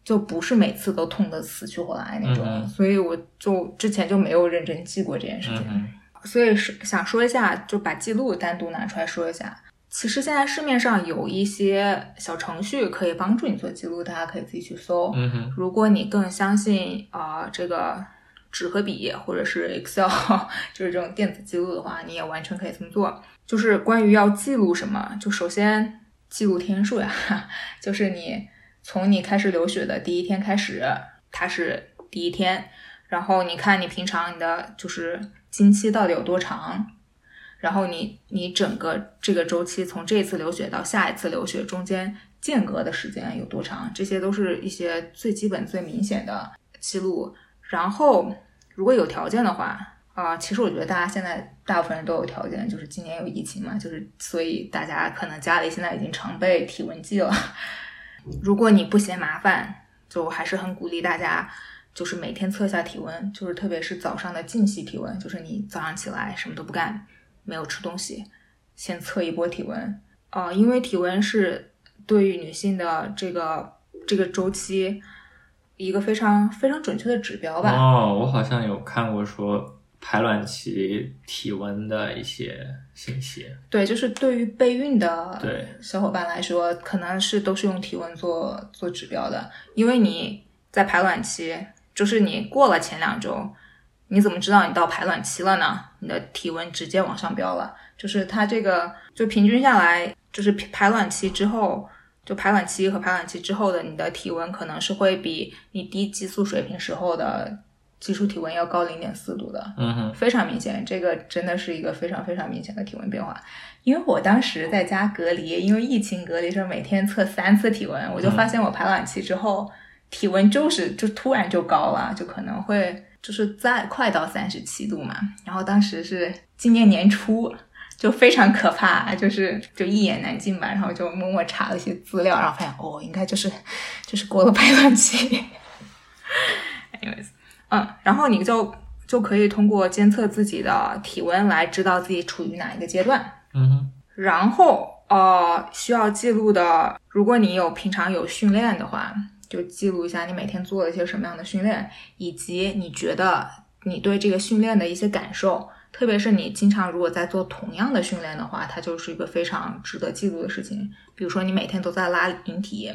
就不是每次都痛得死去活来那种，嗯所以我就之前就没有认真记过这件事情。嗯所以是想说一下，就把记录单独拿出来说一下。其实现在市面上有一些小程序可以帮助你做记录，大家可以自己去搜。如果你更相信啊、这个纸和笔或者是 Excel 就是这种电子记录的话，你也完全可以这么做。就是关于要记录什么，就首先记录天数呀，就是你从你开始流血的第一天开始，它是第一天，然后你看你平常你的就是经期到底有多长，然后你你整个这个周期从这次流血到下一次流血中间间隔的时间有多长，这些都是一些最基本最明显的记录。然后如果有条件的话，啊、其实我觉得大家现在大部分人都有条件，就是今年有疫情嘛，就是所以大家可能家里现在已经常备体温计了。如果你不嫌麻烦，就还是很鼓励大家，就是每天测一下体温，就是特别是早上的静息体温，就是你早上起来什么都不干，没有吃东西，先测一波体温。啊、因为体温是对于女性的这个这个周期一个非常非常准确的指标吧。哦，我好像有看过说排卵期体温的一些信息。对，就是对于备孕的对小伙伴来说，可能是都是用体温做做指标的，因为你在排卵期，就是你过了前两周，你怎么知道你到排卵期了呢？你的体温直接往上飙了，就是它这个就平均下来，就是排卵期之后，就排卵期和排卵期之后的你的体温可能是会比你低激素水平时候的基础体温要高零点四度的。嗯哼，非常明显，这个真的是一个非常非常明显的体温变化。因为我当时在家隔离，因为疫情隔离是每天测三次体温，我就发现我排卵期之后，体温就是就突然就高了，就可能会就是再快到三十七度嘛。然后当时是今年年初，就非常可怕，就是就一言难尽吧。然后就默默查了一些资料，然后发现哦，应该就是就是过了排卵期。Anyways，嗯，然后你就就可以通过监测自己的体温来知道自己处于哪一个阶段。嗯哼，然后呃，需要记录的，如果你有平常有训练的话，就记录一下你每天做了一些什么样的训练，以及你觉得你对这个训练的一些感受。特别是你经常如果在做同样的训练的话，它就是一个非常值得记录的事情。比如说你每天都在拉引体，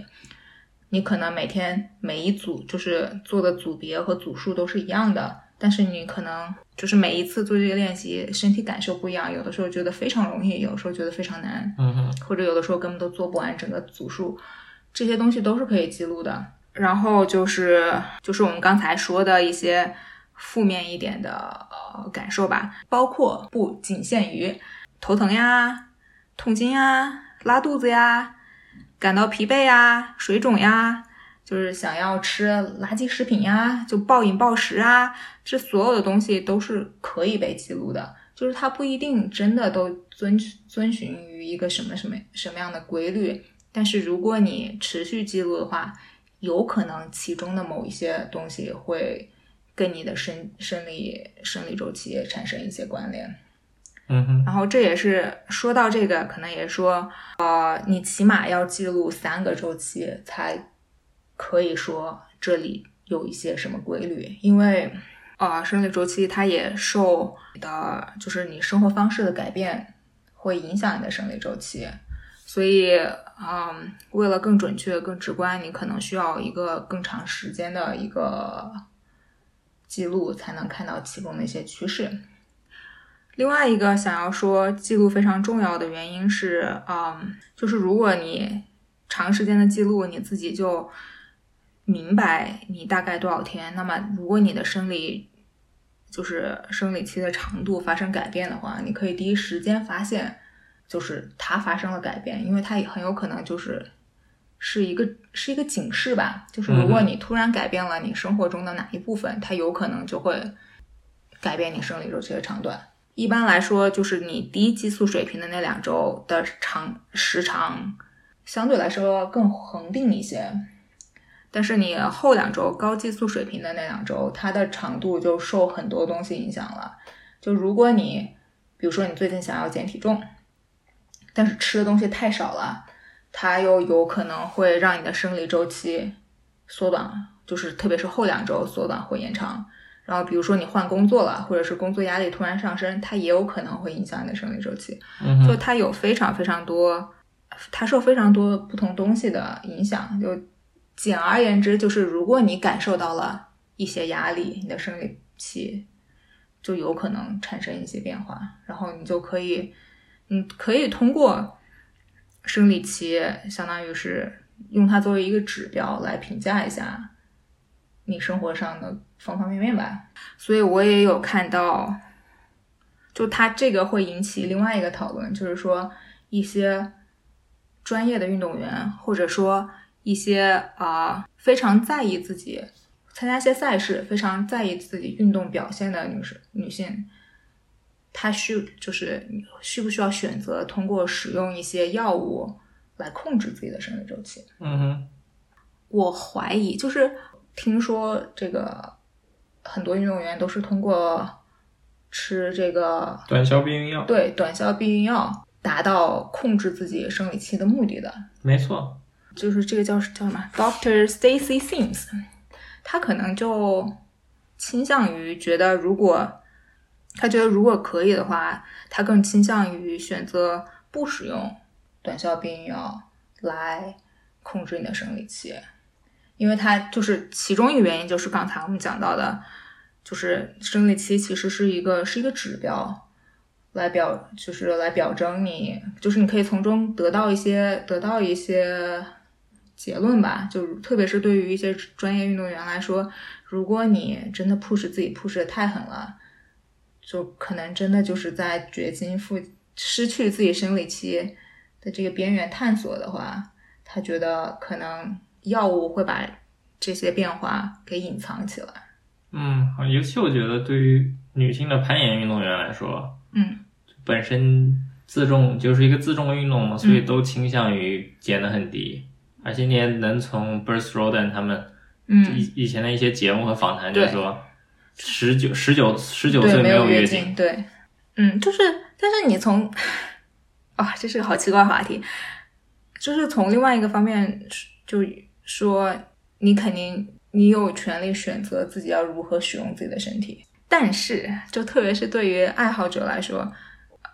你可能每天每一组就是做的组别和组数都是一样的，但是你可能就是每一次做这个练习，身体感受不一样，有的时候觉得非常容易，有的时候觉得非常难，嗯哼，或者有的时候根本都做不完整个组数，这些东西都是可以记录的。然后就是就是我们刚才说的一些负面一点的呃感受吧，包括不仅限于头疼呀、痛经呀、拉肚子呀、感到疲惫呀、水肿呀，就是想要吃垃圾食品呀，就暴饮暴食啊，这所有的东西都是可以被记录的。就是它不一定真的都遵遵循于一个什么什么什么样的规律，但是如果你持续记录的话，有可能其中的某一些东西会跟你的生生理生理周期产生一些关联。哼，然后这也是说到这个，可能也说，呃，你起码要记录三个周期，才可以说这里有一些什么规律，因为，呃，生理周期它也受的就是你生活方式的改变会影响你的生理周期，所以，嗯，为了更准确、更直观，你可能需要一个更长时间的一个记录，才能看到其中的一些趋势。另外一个想要说记录非常重要的原因是，嗯，就是如果你长时间的记录，你自己就明白你大概多少天。那么，如果你的生理就是生理期的长度发生改变的话，你可以第一时间发现，就是它发生了改变，因为它也很有可能就是是一个是一个警示吧。就是如果你突然改变了你生活中的哪一部分，它有可能就会改变你生理周期的长短。一般来说，就是你低激素水平的那两周的长时长，相对来说更恒定一些。但是你后两周高激素水平的那两周，它的长度就受很多东西影响了。就如果你，比如说你最近想要减体重，但是吃的东西太少了，它又有可能会让你的生理周期缩短，就是特别是后两周缩短或延长。然后比如说你换工作了，或者是工作压力突然上升，它也有可能会影响你的生理周期。就它有非常非常多，它受非常多不同东西的影响。就简而言之，就是如果你感受到了一些压力，你的生理期就有可能产生一些变化，然后你就可以，你可以通过生理期，相当于是用它作为一个指标来评价一下你生活上的方方面面吧。所以我也有看到。就它这个会引起另外一个讨论，就是说一些专业的运动员，或者说一些啊、呃非常在意自己参加一些赛事，非常在意自己运动表现的女士女性，她需就是需不需要选择通过使用一些药物来控制自己的生理周期？嗯哼，我怀疑，就是听说这个很多运动员都是通过吃这个短效避孕药，对短效避孕药达到控制自己生理期的目的的，没错，就是这个叫叫什么？Doctor Stacy Sims，他可能就倾向于觉得，如果他觉得如果可以的话，他更倾向于选择不使用短效避孕药来控制你的生理期，因为它就是其中一个原因，就是刚才我们讲到的，就是生理期其实是一个是一个指标，来表就是来表征你，就是你可以从中得到一些得到一些结论吧，就特别是对于一些专业运动员来说，如果你真的 push 自己 push 的太狠了。就可能真的就是在绝经复失去自己生理期的这个边缘探索的话，他觉得可能药物会把这些变化给隐藏起来。嗯，尤其我觉得对于女性的攀岩运动员来说，嗯，本身自重就是一个自重运动嘛，所以都倾向于减的很低，而且你也能从 b u r s Roden 他们嗯。以以前的一些节目和访谈就说。十九十九十九岁没有月经，对，嗯，就是，但是你从啊，这是个好奇怪话题，就是从另外一个方面，就说你肯定你有权利选择自己要如何使用自己的身体，但是就特别是对于爱好者来说，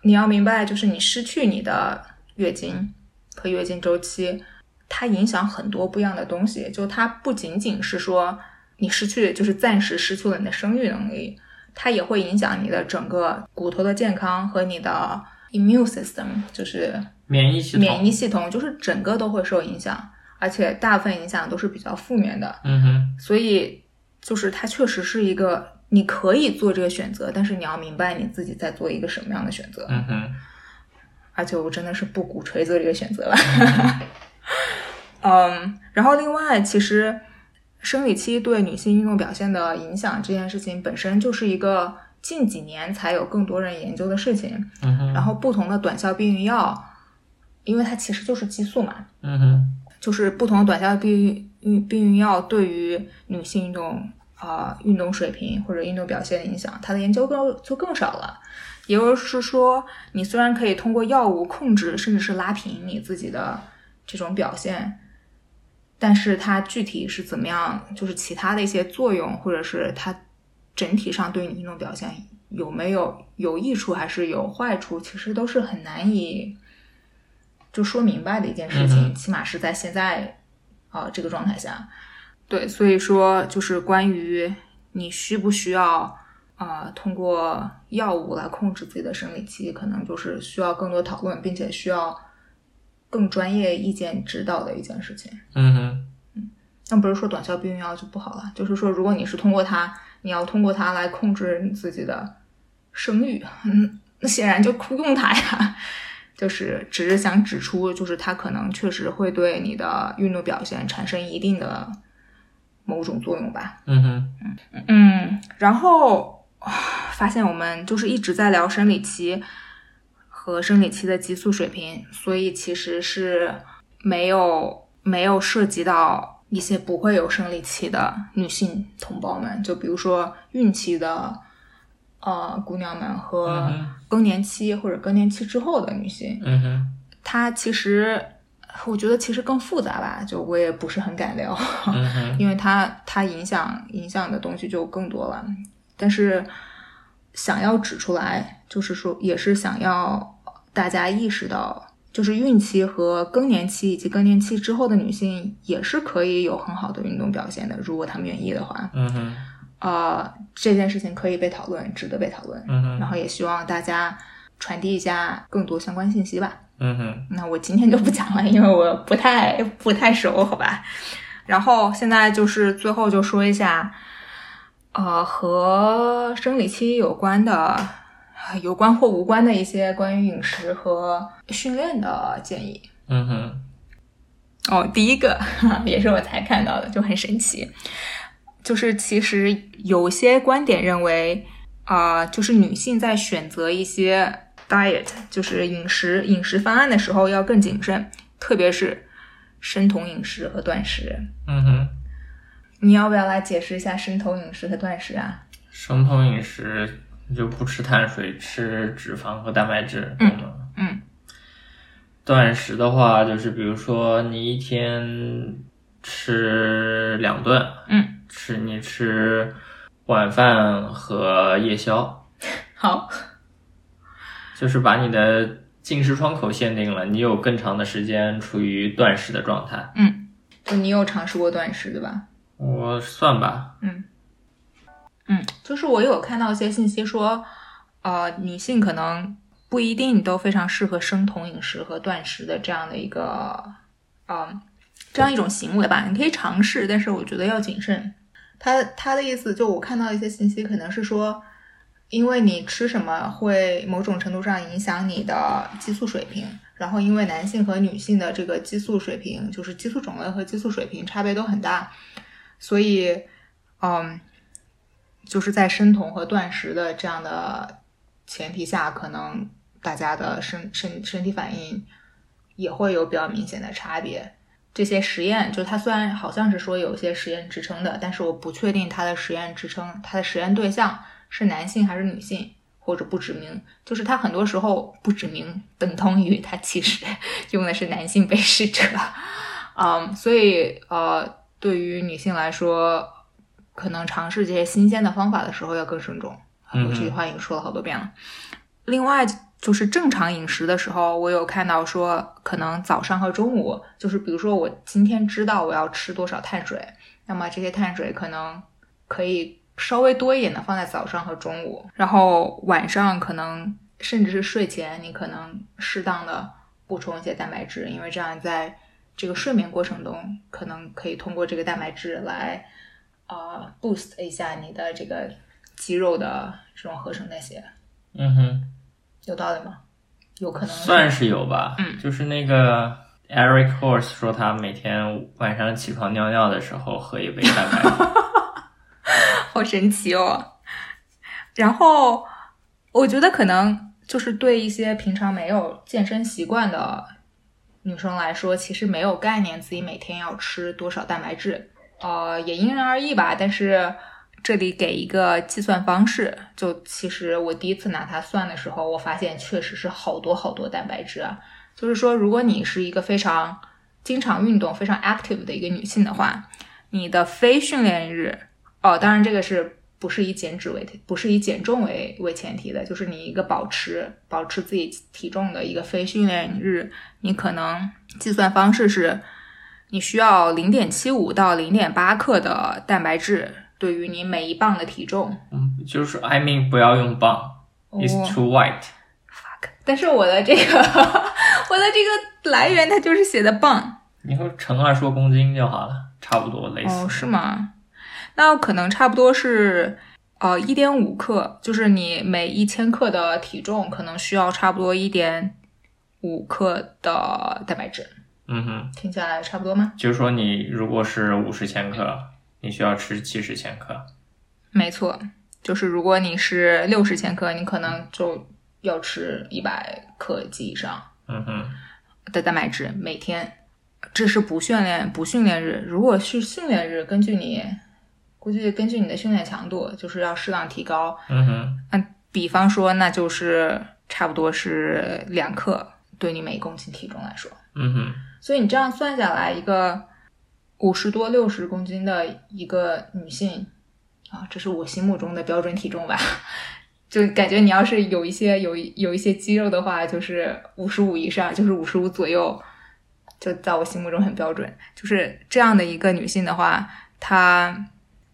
你要明白，就是你失去你的月经和月经周期，它影响很多不一样的东西，就它不仅仅是说。你失去就是暂时失去了你的生育能力，它也会影响你的整个骨头的健康和你的 immune system，就是免疫系统。免疫系统就是整个都会受影响，而且大部分影响都是比较负面的。嗯哼。所以就是它确实是一个你可以做这个选择，但是你要明白你自己在做一个什么样的选择。嗯哼。而且我真的是不鼓吹做这个选择了。嗯，然后另外其实。生理期对女性运动表现的影响这件事情本身就是一个近几年才有更多人研究的事情。嗯哼然后不同的短效避孕药，因为它其实就是激素嘛。嗯哼。就是不同的短效避孕避孕药对于女性运动啊运动水平或者运动表现的影响，它的研究更就更少了。也就是说，你虽然可以通过药物控制甚至是拉平你自己的这种表现。但是它具体是怎么样，就是其他的一些作用，或者是它整体上对你运动表现有没有有益处还是有坏处，其实都是很难以就说明白的一件事情。起码是在现在啊这个状态下，对，所以说就是关于你需不需要啊通过药物来控制自己的生理期，可能就是需要更多讨论，并且需要。更专业意见指导的一件事情。嗯哼，嗯，但不是说短效避孕药就不好了，就是说，如果你是通过它，你要通过它来控制你自己的生育，嗯，那显然就不用它呀。就是只是想指出，就是它可能确实会对你的运动表现产生一定的某种作用吧。嗯哼，嗯嗯，然后发现我们就是一直在聊生理期。和生理期的激素水平，所以其实是没有没有涉及到一些不会有生理期的女性同胞们，就比如说孕期的呃姑娘们和更年期或者更年期之后的女性。嗯哼，它其实我觉得其实更复杂吧，就我也不是很敢聊，因为它它影响影响的东西就更多了。但是想要指出来，就是说也是想要。大家意识到，就是孕期和更年期以及更年期之后的女性也是可以有很好的运动表现的，如果她们愿意的话。嗯哼。呃，这件事情可以被讨论，值得被讨论。嗯哼。然后也希望大家传递一下更多相关信息吧。嗯哼。那我今天就不讲了，因为我不太不太熟，好吧。然后现在就是最后就说一下，呃，和生理期有关的。有关或无关的一些关于饮食和训练的建议。嗯哼。哦，第一个 也是我才看到的，就很神奇。就是其实有些观点认为，啊，就是女性在选择一些 diet，就是饮食饮食方案的时候要更谨慎，特别是生酮饮食和断食。嗯哼。你要不要来解释一下生酮饮食和断食啊？生酮饮食。就不吃碳水，吃脂肪和蛋白质。嗯嗯。断食的话，就是比如说你一天吃两顿。嗯。吃你吃晚饭和夜宵。好，就是把你的进食窗口限定了，你有更长的时间处于断食的状态。嗯，就你有尝试过断食对吧？我算吧，嗯，嗯，就是我有看到一些信息说，呃，女性可能不一定都非常适合生酮饮食和断食的这样的一个，啊、这样一种行为吧。你可以尝试，但是我觉得要谨慎。他他的意思就我看到一些信息，可能是说，因为你吃什么会某种程度上影响你的激素水平，然后因为男性和女性的这个激素水平，就是激素种类和激素水平差别都很大，所以，嗯，就是在生酮和断食的这样的前提下，可能大家的身身身体反应也会有比较明显的差别。这些实验，就它虽然好像是说有一些实验支撑的，但是我不确定它的实验支撑，它的实验对象是男性还是女性，或者不指明。就是它很多时候不指明，等同于它其实 用的是男性被试者。嗯，所以呃，对于女性来说，可能尝试这些新鲜的方法的时候要更慎重。嗯我这句话已经说了好多遍了。另外就是正常饮食的时候，我有看到说，可能早上和中午，就是比如说我今天知道我要吃多少碳水，那么这些碳水可能可以稍微多一点的放在早上和中午，然后晚上可能甚至是睡前，你可能适当的补充一些蛋白质，因为这样在这个睡眠过程中，可能可以通过这个蛋白质来呃 boost 一下你的这个肌肉的这种合成代谢，嗯哼，有道理吗？有可能算是有吧。嗯，就是那个 Eric Horse 说他每天晚上起床尿尿的时候喝一杯蛋白质。好神奇哦。然后我觉得可能就是对一些平常没有健身习惯的女生来说，其实没有概念自己每天要吃多少蛋白质，呃，也因人而异吧。但是这里给一个计算方式，就其实我第一次拿它算的时候，我发现确实是好多好多蛋白质啊。就是说，如果你是一个非常经常运动、非常 active 的一个女性的话，你的非训练日哦，当然这个是不是以减脂为不是以减重为为前提的，就是你一个保持保持自己体重的一个非训练日，你可能计算方式是，你需要零点七五到零点八克的蛋白质对于你每一磅的体重。嗯，就是 I mean 不要用磅、i t 哦 s too white。fuck，但是我的这个我的这个来源它就是写的磅。你说乘二十多公斤就好了，差不多类似。哦，是吗？那可能差不多是呃一点五克，就是你每一千克的体重可能需要差不多一点五克的蛋白质，嗯哼，听起来差不多吗？就是说你如果是五十千克，你需要吃七十千克。没错，就是如果你是六十千克，你可能就要吃一百克及以上嗯哼，的蛋白质每天。这是不训练不训练日，如果是训练日，根据你估计根据你的训练强度，就是要适当提高。嗯哼，那比方说，那就是差不多是两克，对你每公斤体重来说。嗯哼，所以你这样算下来，一个五十多、六十公斤的一个女性啊，这是我心目中的标准体重吧。就感觉你要是有一些有有一些肌肉的话，就是五十五以上，就是五十五左右，就在我心目中很标准。就是这样的一个女性的话，她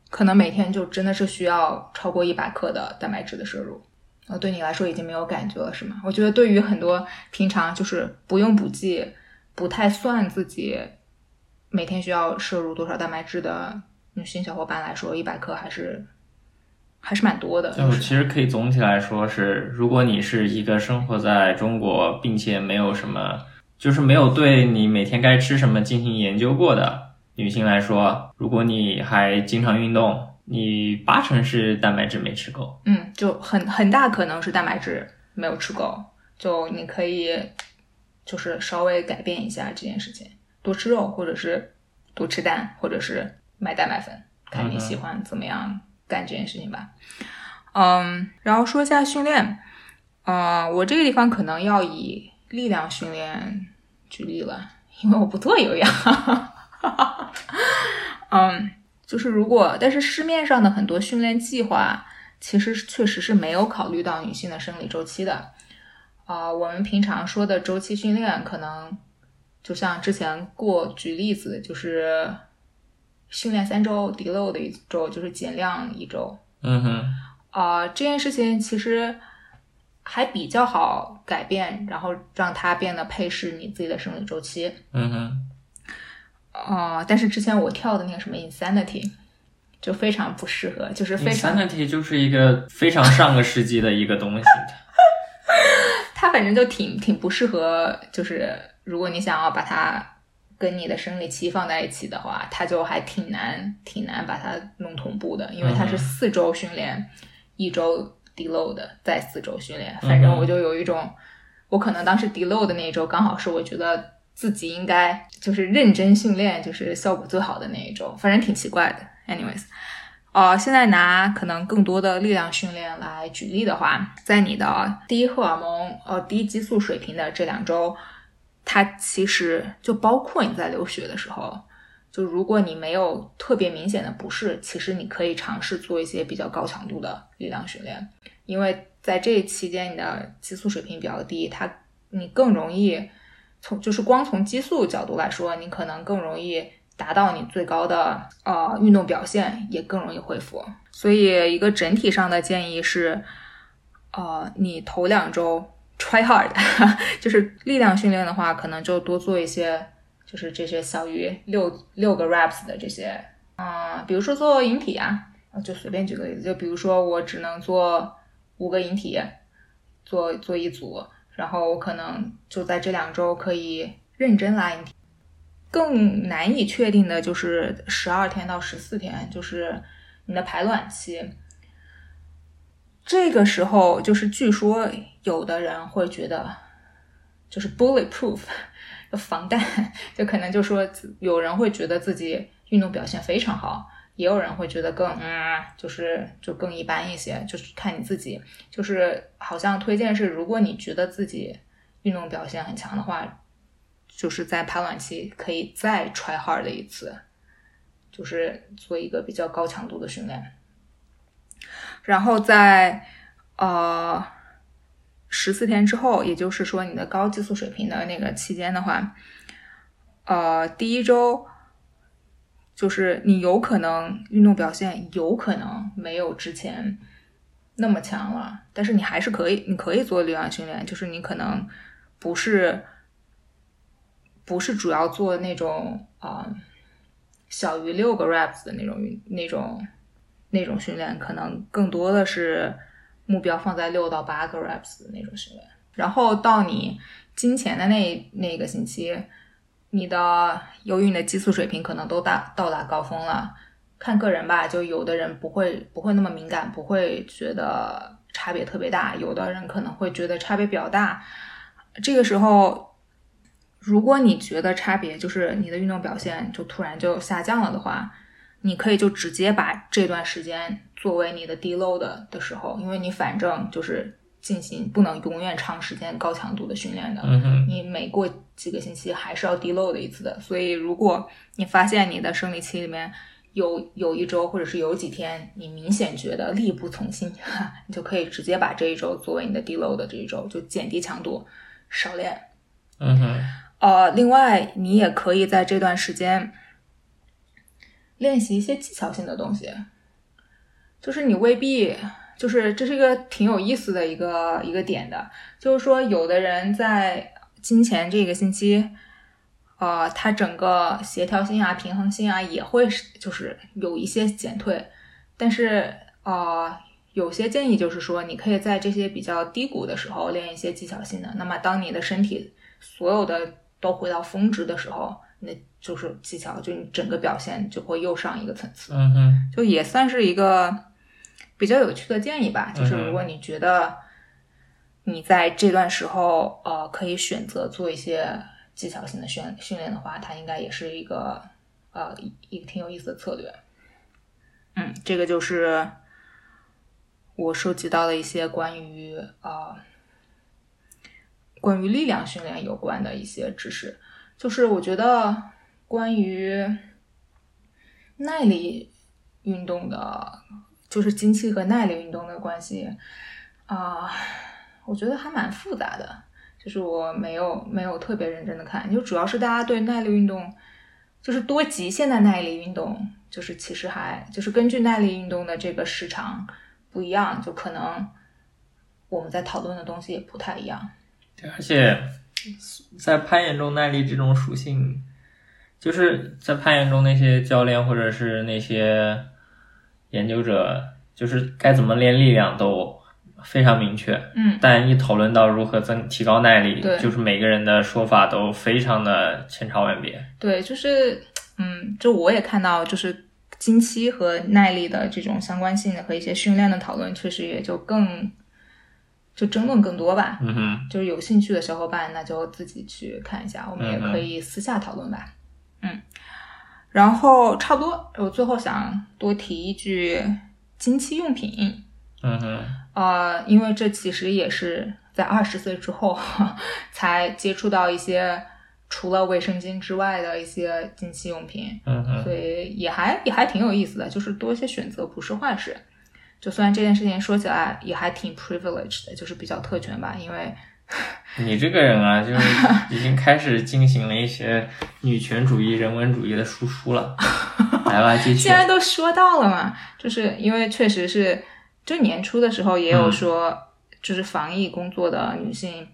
可能每天就真的是需要超过一百克的蛋白质的摄入。呃，对你来说已经没有感觉了，是吗？我觉得对于很多平常就是不用补剂、不太算自己每天需要摄入多少蛋白质的女性小伙伴来说，一百克还是还是蛮多的。就其实可以总体来说是，如果你是一个生活在中国，并且没有什么，就是没有对你每天该吃什么进行研究过的女性来说，如果你还经常运动，你八成是蛋白质没吃够。嗯，就很很大可能是蛋白质没有吃够，就你可以就是稍微改变一下这件事情，多吃肉，或者是多吃蛋，或者是买蛋白粉，看你喜欢怎么样干这件事情吧。嗯，然后说一下训练，呃，我这个地方可能要以力量训练举例了，因为我不做有氧。嗯，就是如果，但是市面上的很多训练计划，其实确实是没有考虑到女性的生理周期的。啊、我们平常说的周期训练，可能就像之前过举例子，就是训练三周，deload 一周，就是减量一周。嗯哼，啊、这件事情其实还比较好改变，然后让它变得配适你自己的生理周期。嗯哼，啊、但是之前我跳的那个什么 Insanity 就非常不适合，就是非常 Insanity 就是一个非常上个世纪的一个东西。它反正就挺挺不适合，就是如果你想要把它跟你的生理期放在一起的话，它就还挺难挺难把它弄同步的，因为它是四周训练，一周 deload，再四周训练。反正我就有一种，我可能当时 deload 的那一周刚好是我觉得自己应该就是认真训练，就是效果最好的那一周，反正挺奇怪的。Anyways。哦，现在拿可能更多的力量训练来举例的话，在你的低荷尔蒙、呃低激素水平的这两周，它其实就包括你在留学的时候，就如果你没有特别明显的不适，其实你可以尝试做一些比较高强度的力量训练，因为在这期间你的激素水平比较低，它你更容易从就是光从激素角度来说，你可能更容易达到你最高的呃运动表现，也更容易恢复。所以一个整体上的建议是，呃，你头两周 try hard，就是力量训练的话，可能就多做一些，就是这些小于六六个 reps 的这些，啊、比如说做引体啊，就随便举个例子，就比如说我只能做五个引体，做做一组，然后我可能就在这两周可以认真拉引体。更难以确定的就是十二天到十四天，就是你的排卵期。这个时候，就是据说有的人会觉得，就是 bulletproof，防弹，就可能就说有人会觉得自己运动表现非常好，也有人会觉得更嗯，就是就更一般一些，就是看你自己。就是好像推荐是，如果你觉得自己运动表现很强的话，就是在排卵期可以再 try hard 一次，就是做一个比较高强度的训练。然后在呃十四天之后，也就是说你的高激素水平的那个期间的话，呃，第一周就是你有可能运动表现有可能没有之前那么强了，但是你还是可以，你可以做力量训练，就是你可能不是不是主要做那种啊、呃小于六个 reps 的那种运那种那种训练，可能更多的是目标放在六到八个 reps 的那种训练。然后到你金钱的那那个星期，你的由于你的激素水平可能都达到达高峰了，看个人吧，就有的人不会不会那么敏感，不会觉得差别特别大，有的人可能会觉得差别比较大。这个时候，如果你觉得差别就是你的运动表现就突然就下降了的话，你可以就直接把这段时间作为你的低 load 的时候，因为你反正就是进行不能永远长时间高强度的训练的，嗯哼，你每过几个星期还是要 deload 一次的。所以，如果你发现你的生理期里面有有一周或者是有几天你明显觉得力不从心，你就可以直接把这一周作为你的低 load 的这一周，就减低强度，少练。嗯哼，呃，另外你也可以在这段时间练习一些技巧性的东西，就是你未必就是这是一个挺有意思的一个一个点的，就是说有的人在金钱这个星期，呃，他整个协调性啊、平衡性啊也会就是有一些减退，但是呃，有些建议就是说，你可以在这些比较低谷的时候练一些技巧性的，那么当你的身体所有的都回到峰值的时候，那就是技巧，就你整个表现就会又上一个层次，嗯哼，就也算是一个比较有趣的建议吧。就是如果你觉得你在这段时候呃可以选择做一些技巧性的训训练的话，它应该也是一个呃一一个挺有意思的策略。嗯，这个就是我收集到的一些关于呃关于力量训练有关的一些知识。就是我觉得关于耐力运动的就是经期和耐力运动的关系啊、我觉得还蛮复杂的。就是我没有没有特别认真的看，就主要是大家对耐力运动，就是多极限的耐力运动，就是其实还就是根据耐力运动的这个时长不一样，就可能我们在讨论的东西也不太一样。对，而且在攀岩中，耐力这种属性，就是在攀岩中那些教练或者是那些研究者，就是该怎么练力量都非常明确。嗯，但一讨论到如何增提高耐力对，就是每个人的说法都非常的千差万别。对，就是嗯，就我也看到，就是经期和耐力的这种相关性的和一些训练的讨论，确实也就更就争论更多吧。嗯哼，就是有兴趣的小伙伴，那就自己去看一下，我们也可以私下讨论吧。嗯，然后差不多，我最后想多提一句经期用品，嗯哼，呃，因为这其实也是在二十岁之后才接触到一些除了卫生巾之外的一些经期用品，嗯嗯，所以也还也还挺有意思的，就是多一些选择不是坏事。就虽然这件事情说起来也还挺 privileged 的，就是比较特权吧，因为 你这个人啊，就是 已经开始进行了一些女权主义、人文主义的输出了。来吧，继续既。然都说到了嘛，就是因为确实是，就年初的时候也有说，就是防疫工作的女性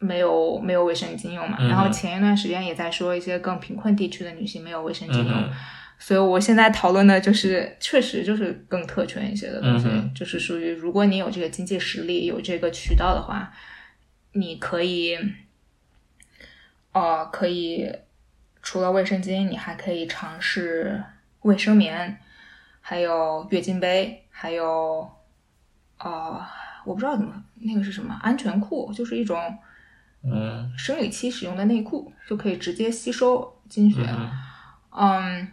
没有没有卫生巾用嘛，嗯然后前一段时间也在说一些更贫困地区的女性没有卫生巾用，所以我现在讨论的就是确实就是更特权一些的东西，嗯就是属于如果你有这个经济实力，有这个渠道的话，你可以，呃，可以除了卫生巾，你还可以尝试卫生棉，还有月经杯，还有，呃，我不知道怎么那个是什么安全裤，就是一种嗯。生理期使用的内裤，就可以直接吸收经血。嗯嗯，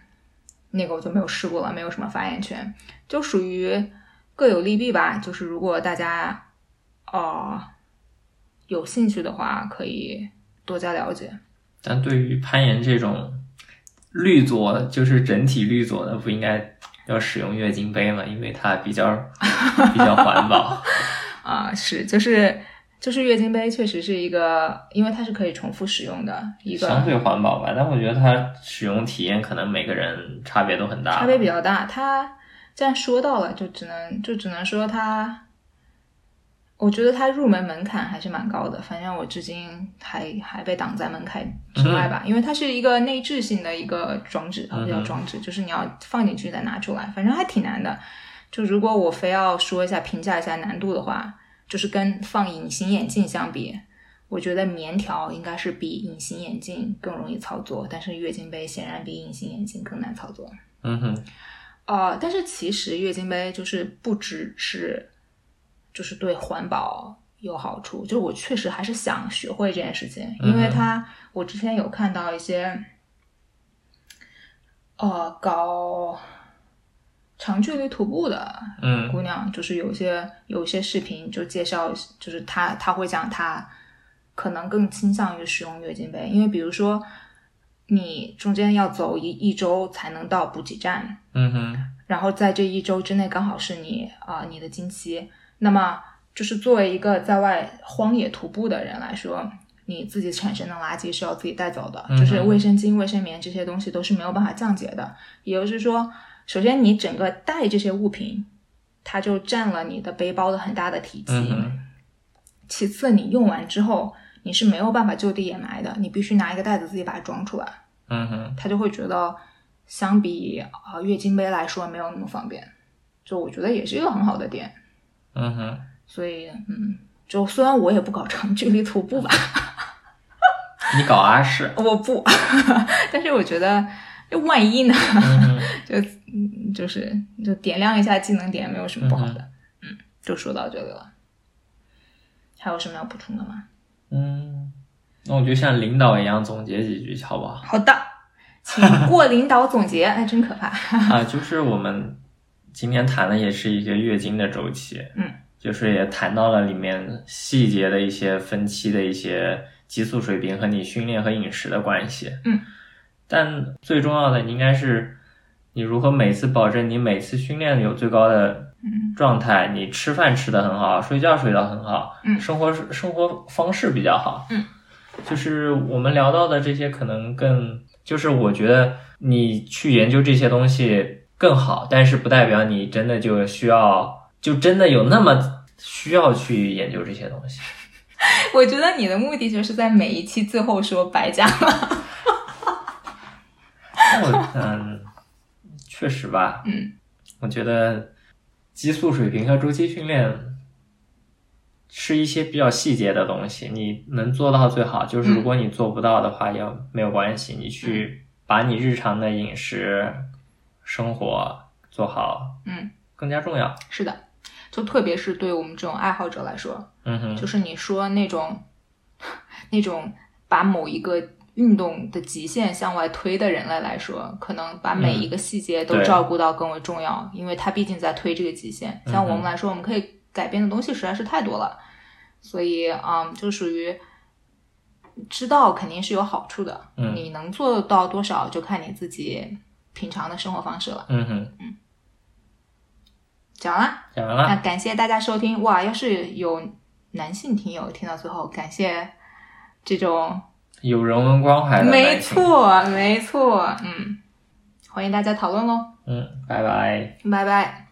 那个我就没有试过了，没有什么发言权，就属于各有利弊吧。就是如果大家呃有兴趣的话，可以多加了解。但对于攀岩这种绿佐，就是整体绿佐的，不应该要使用月经杯吗？因为它比较比较环保。啊、是就是就是月经杯确实是一个，因为它是可以重复使用的一个相对环保吧，但我觉得它使用体验可能每个人差别都很大。差别比较大。它既然说到了，就只能就只能说它，我觉得它入门门槛还是蛮高的。反正我至今还还被挡在门槛之外吧，因为它是一个内置性的一个装置，它不叫装置，就是你要放进去再拿出来，反正还挺难的。就如果我非要说一下评价一下难度的话，就是跟放隐形眼镜相比，我觉得棉条应该是比隐形眼镜更容易操作，但是月经杯显然比隐形眼镜更难操作。嗯哼，呃，但是其实月经杯就是不只是就是对环保有好处，就是我确实还是想学会这件事情，因为它我之前有看到一些呃搞长距离徒步的嗯。姑娘，就是有些有些视频就介绍，就是她她会讲她可能更倾向于使用月经杯，因为比如说你中间要走一一周才能到补给站，嗯哼，然后在这一周之内刚好是你啊、你的经期，那么就是作为一个在外荒野徒步的人来说，你自己产生的垃圾是要自己带走的，就是卫生巾、卫生棉这些东西都是没有办法降解的。也就是说，首先你整个带这些物品，它就占了你的背包的很大的体积。嗯，其次，你用完之后，你是没有办法就地掩埋的，你必须拿一个袋子自己把它装出来。嗯哼，他就会觉得相比啊、呃月经杯来说没有那么方便，就我觉得也是一个很好的点。嗯哼，所以嗯，就虽然我也不搞长距离徒步吧，你搞阿是，我不，但是我觉得万一呢，嗯，就嗯就是就点亮一下技能点，没有什么不好的。嗯，就说到这里了。还有什么要补充的吗？嗯，那我就像领导一样总结几句，好不好？好的，请过领导总结，哎真可怕。啊，就是我们今天谈的也是一个月经的周期，嗯，就是也谈到了里面细节的一些分期的一些激素水平和你训练和饮食的关系，嗯，但最重要的应该是你如何每次保证你每次训练有最高的嗯状态，你吃饭吃得很好，睡觉睡得很好，嗯生活生活方式比较好，嗯，就是我们聊到的这些，可能更就是我觉得你去研究这些东西更好，但是不代表你真的就需要，就真的有那么需要去研究这些东西。我觉得你的目的就是在每一期最后说白讲了。我嗯，确实吧，嗯，我觉得激素水平和周期训练是一些比较细节的东西，你能做到最好。就是如果你做不到的话，也没有关系，你去把你日常的饮食、生活做好，嗯，更加重要。是的，就特别是对我们这种爱好者来说，嗯哼，就是你说那种 那种把某一个运动的极限向外推的人类来说，可能把每一个细节都照顾到更为重要，因为他毕竟在推这个极限。像我们来说，我们可以改变的东西实在是太多了，所以嗯，就属于知道肯定是有好处的，嗯你能做到多少就看你自己平常的生活方式了。嗯哼，讲完了。讲完了，那感谢大家收听哇！要是有男性听友听到最后，感谢这种，有人文关怀的，没，错，没错，嗯，欢迎大家讨论喽，嗯，拜拜。拜拜。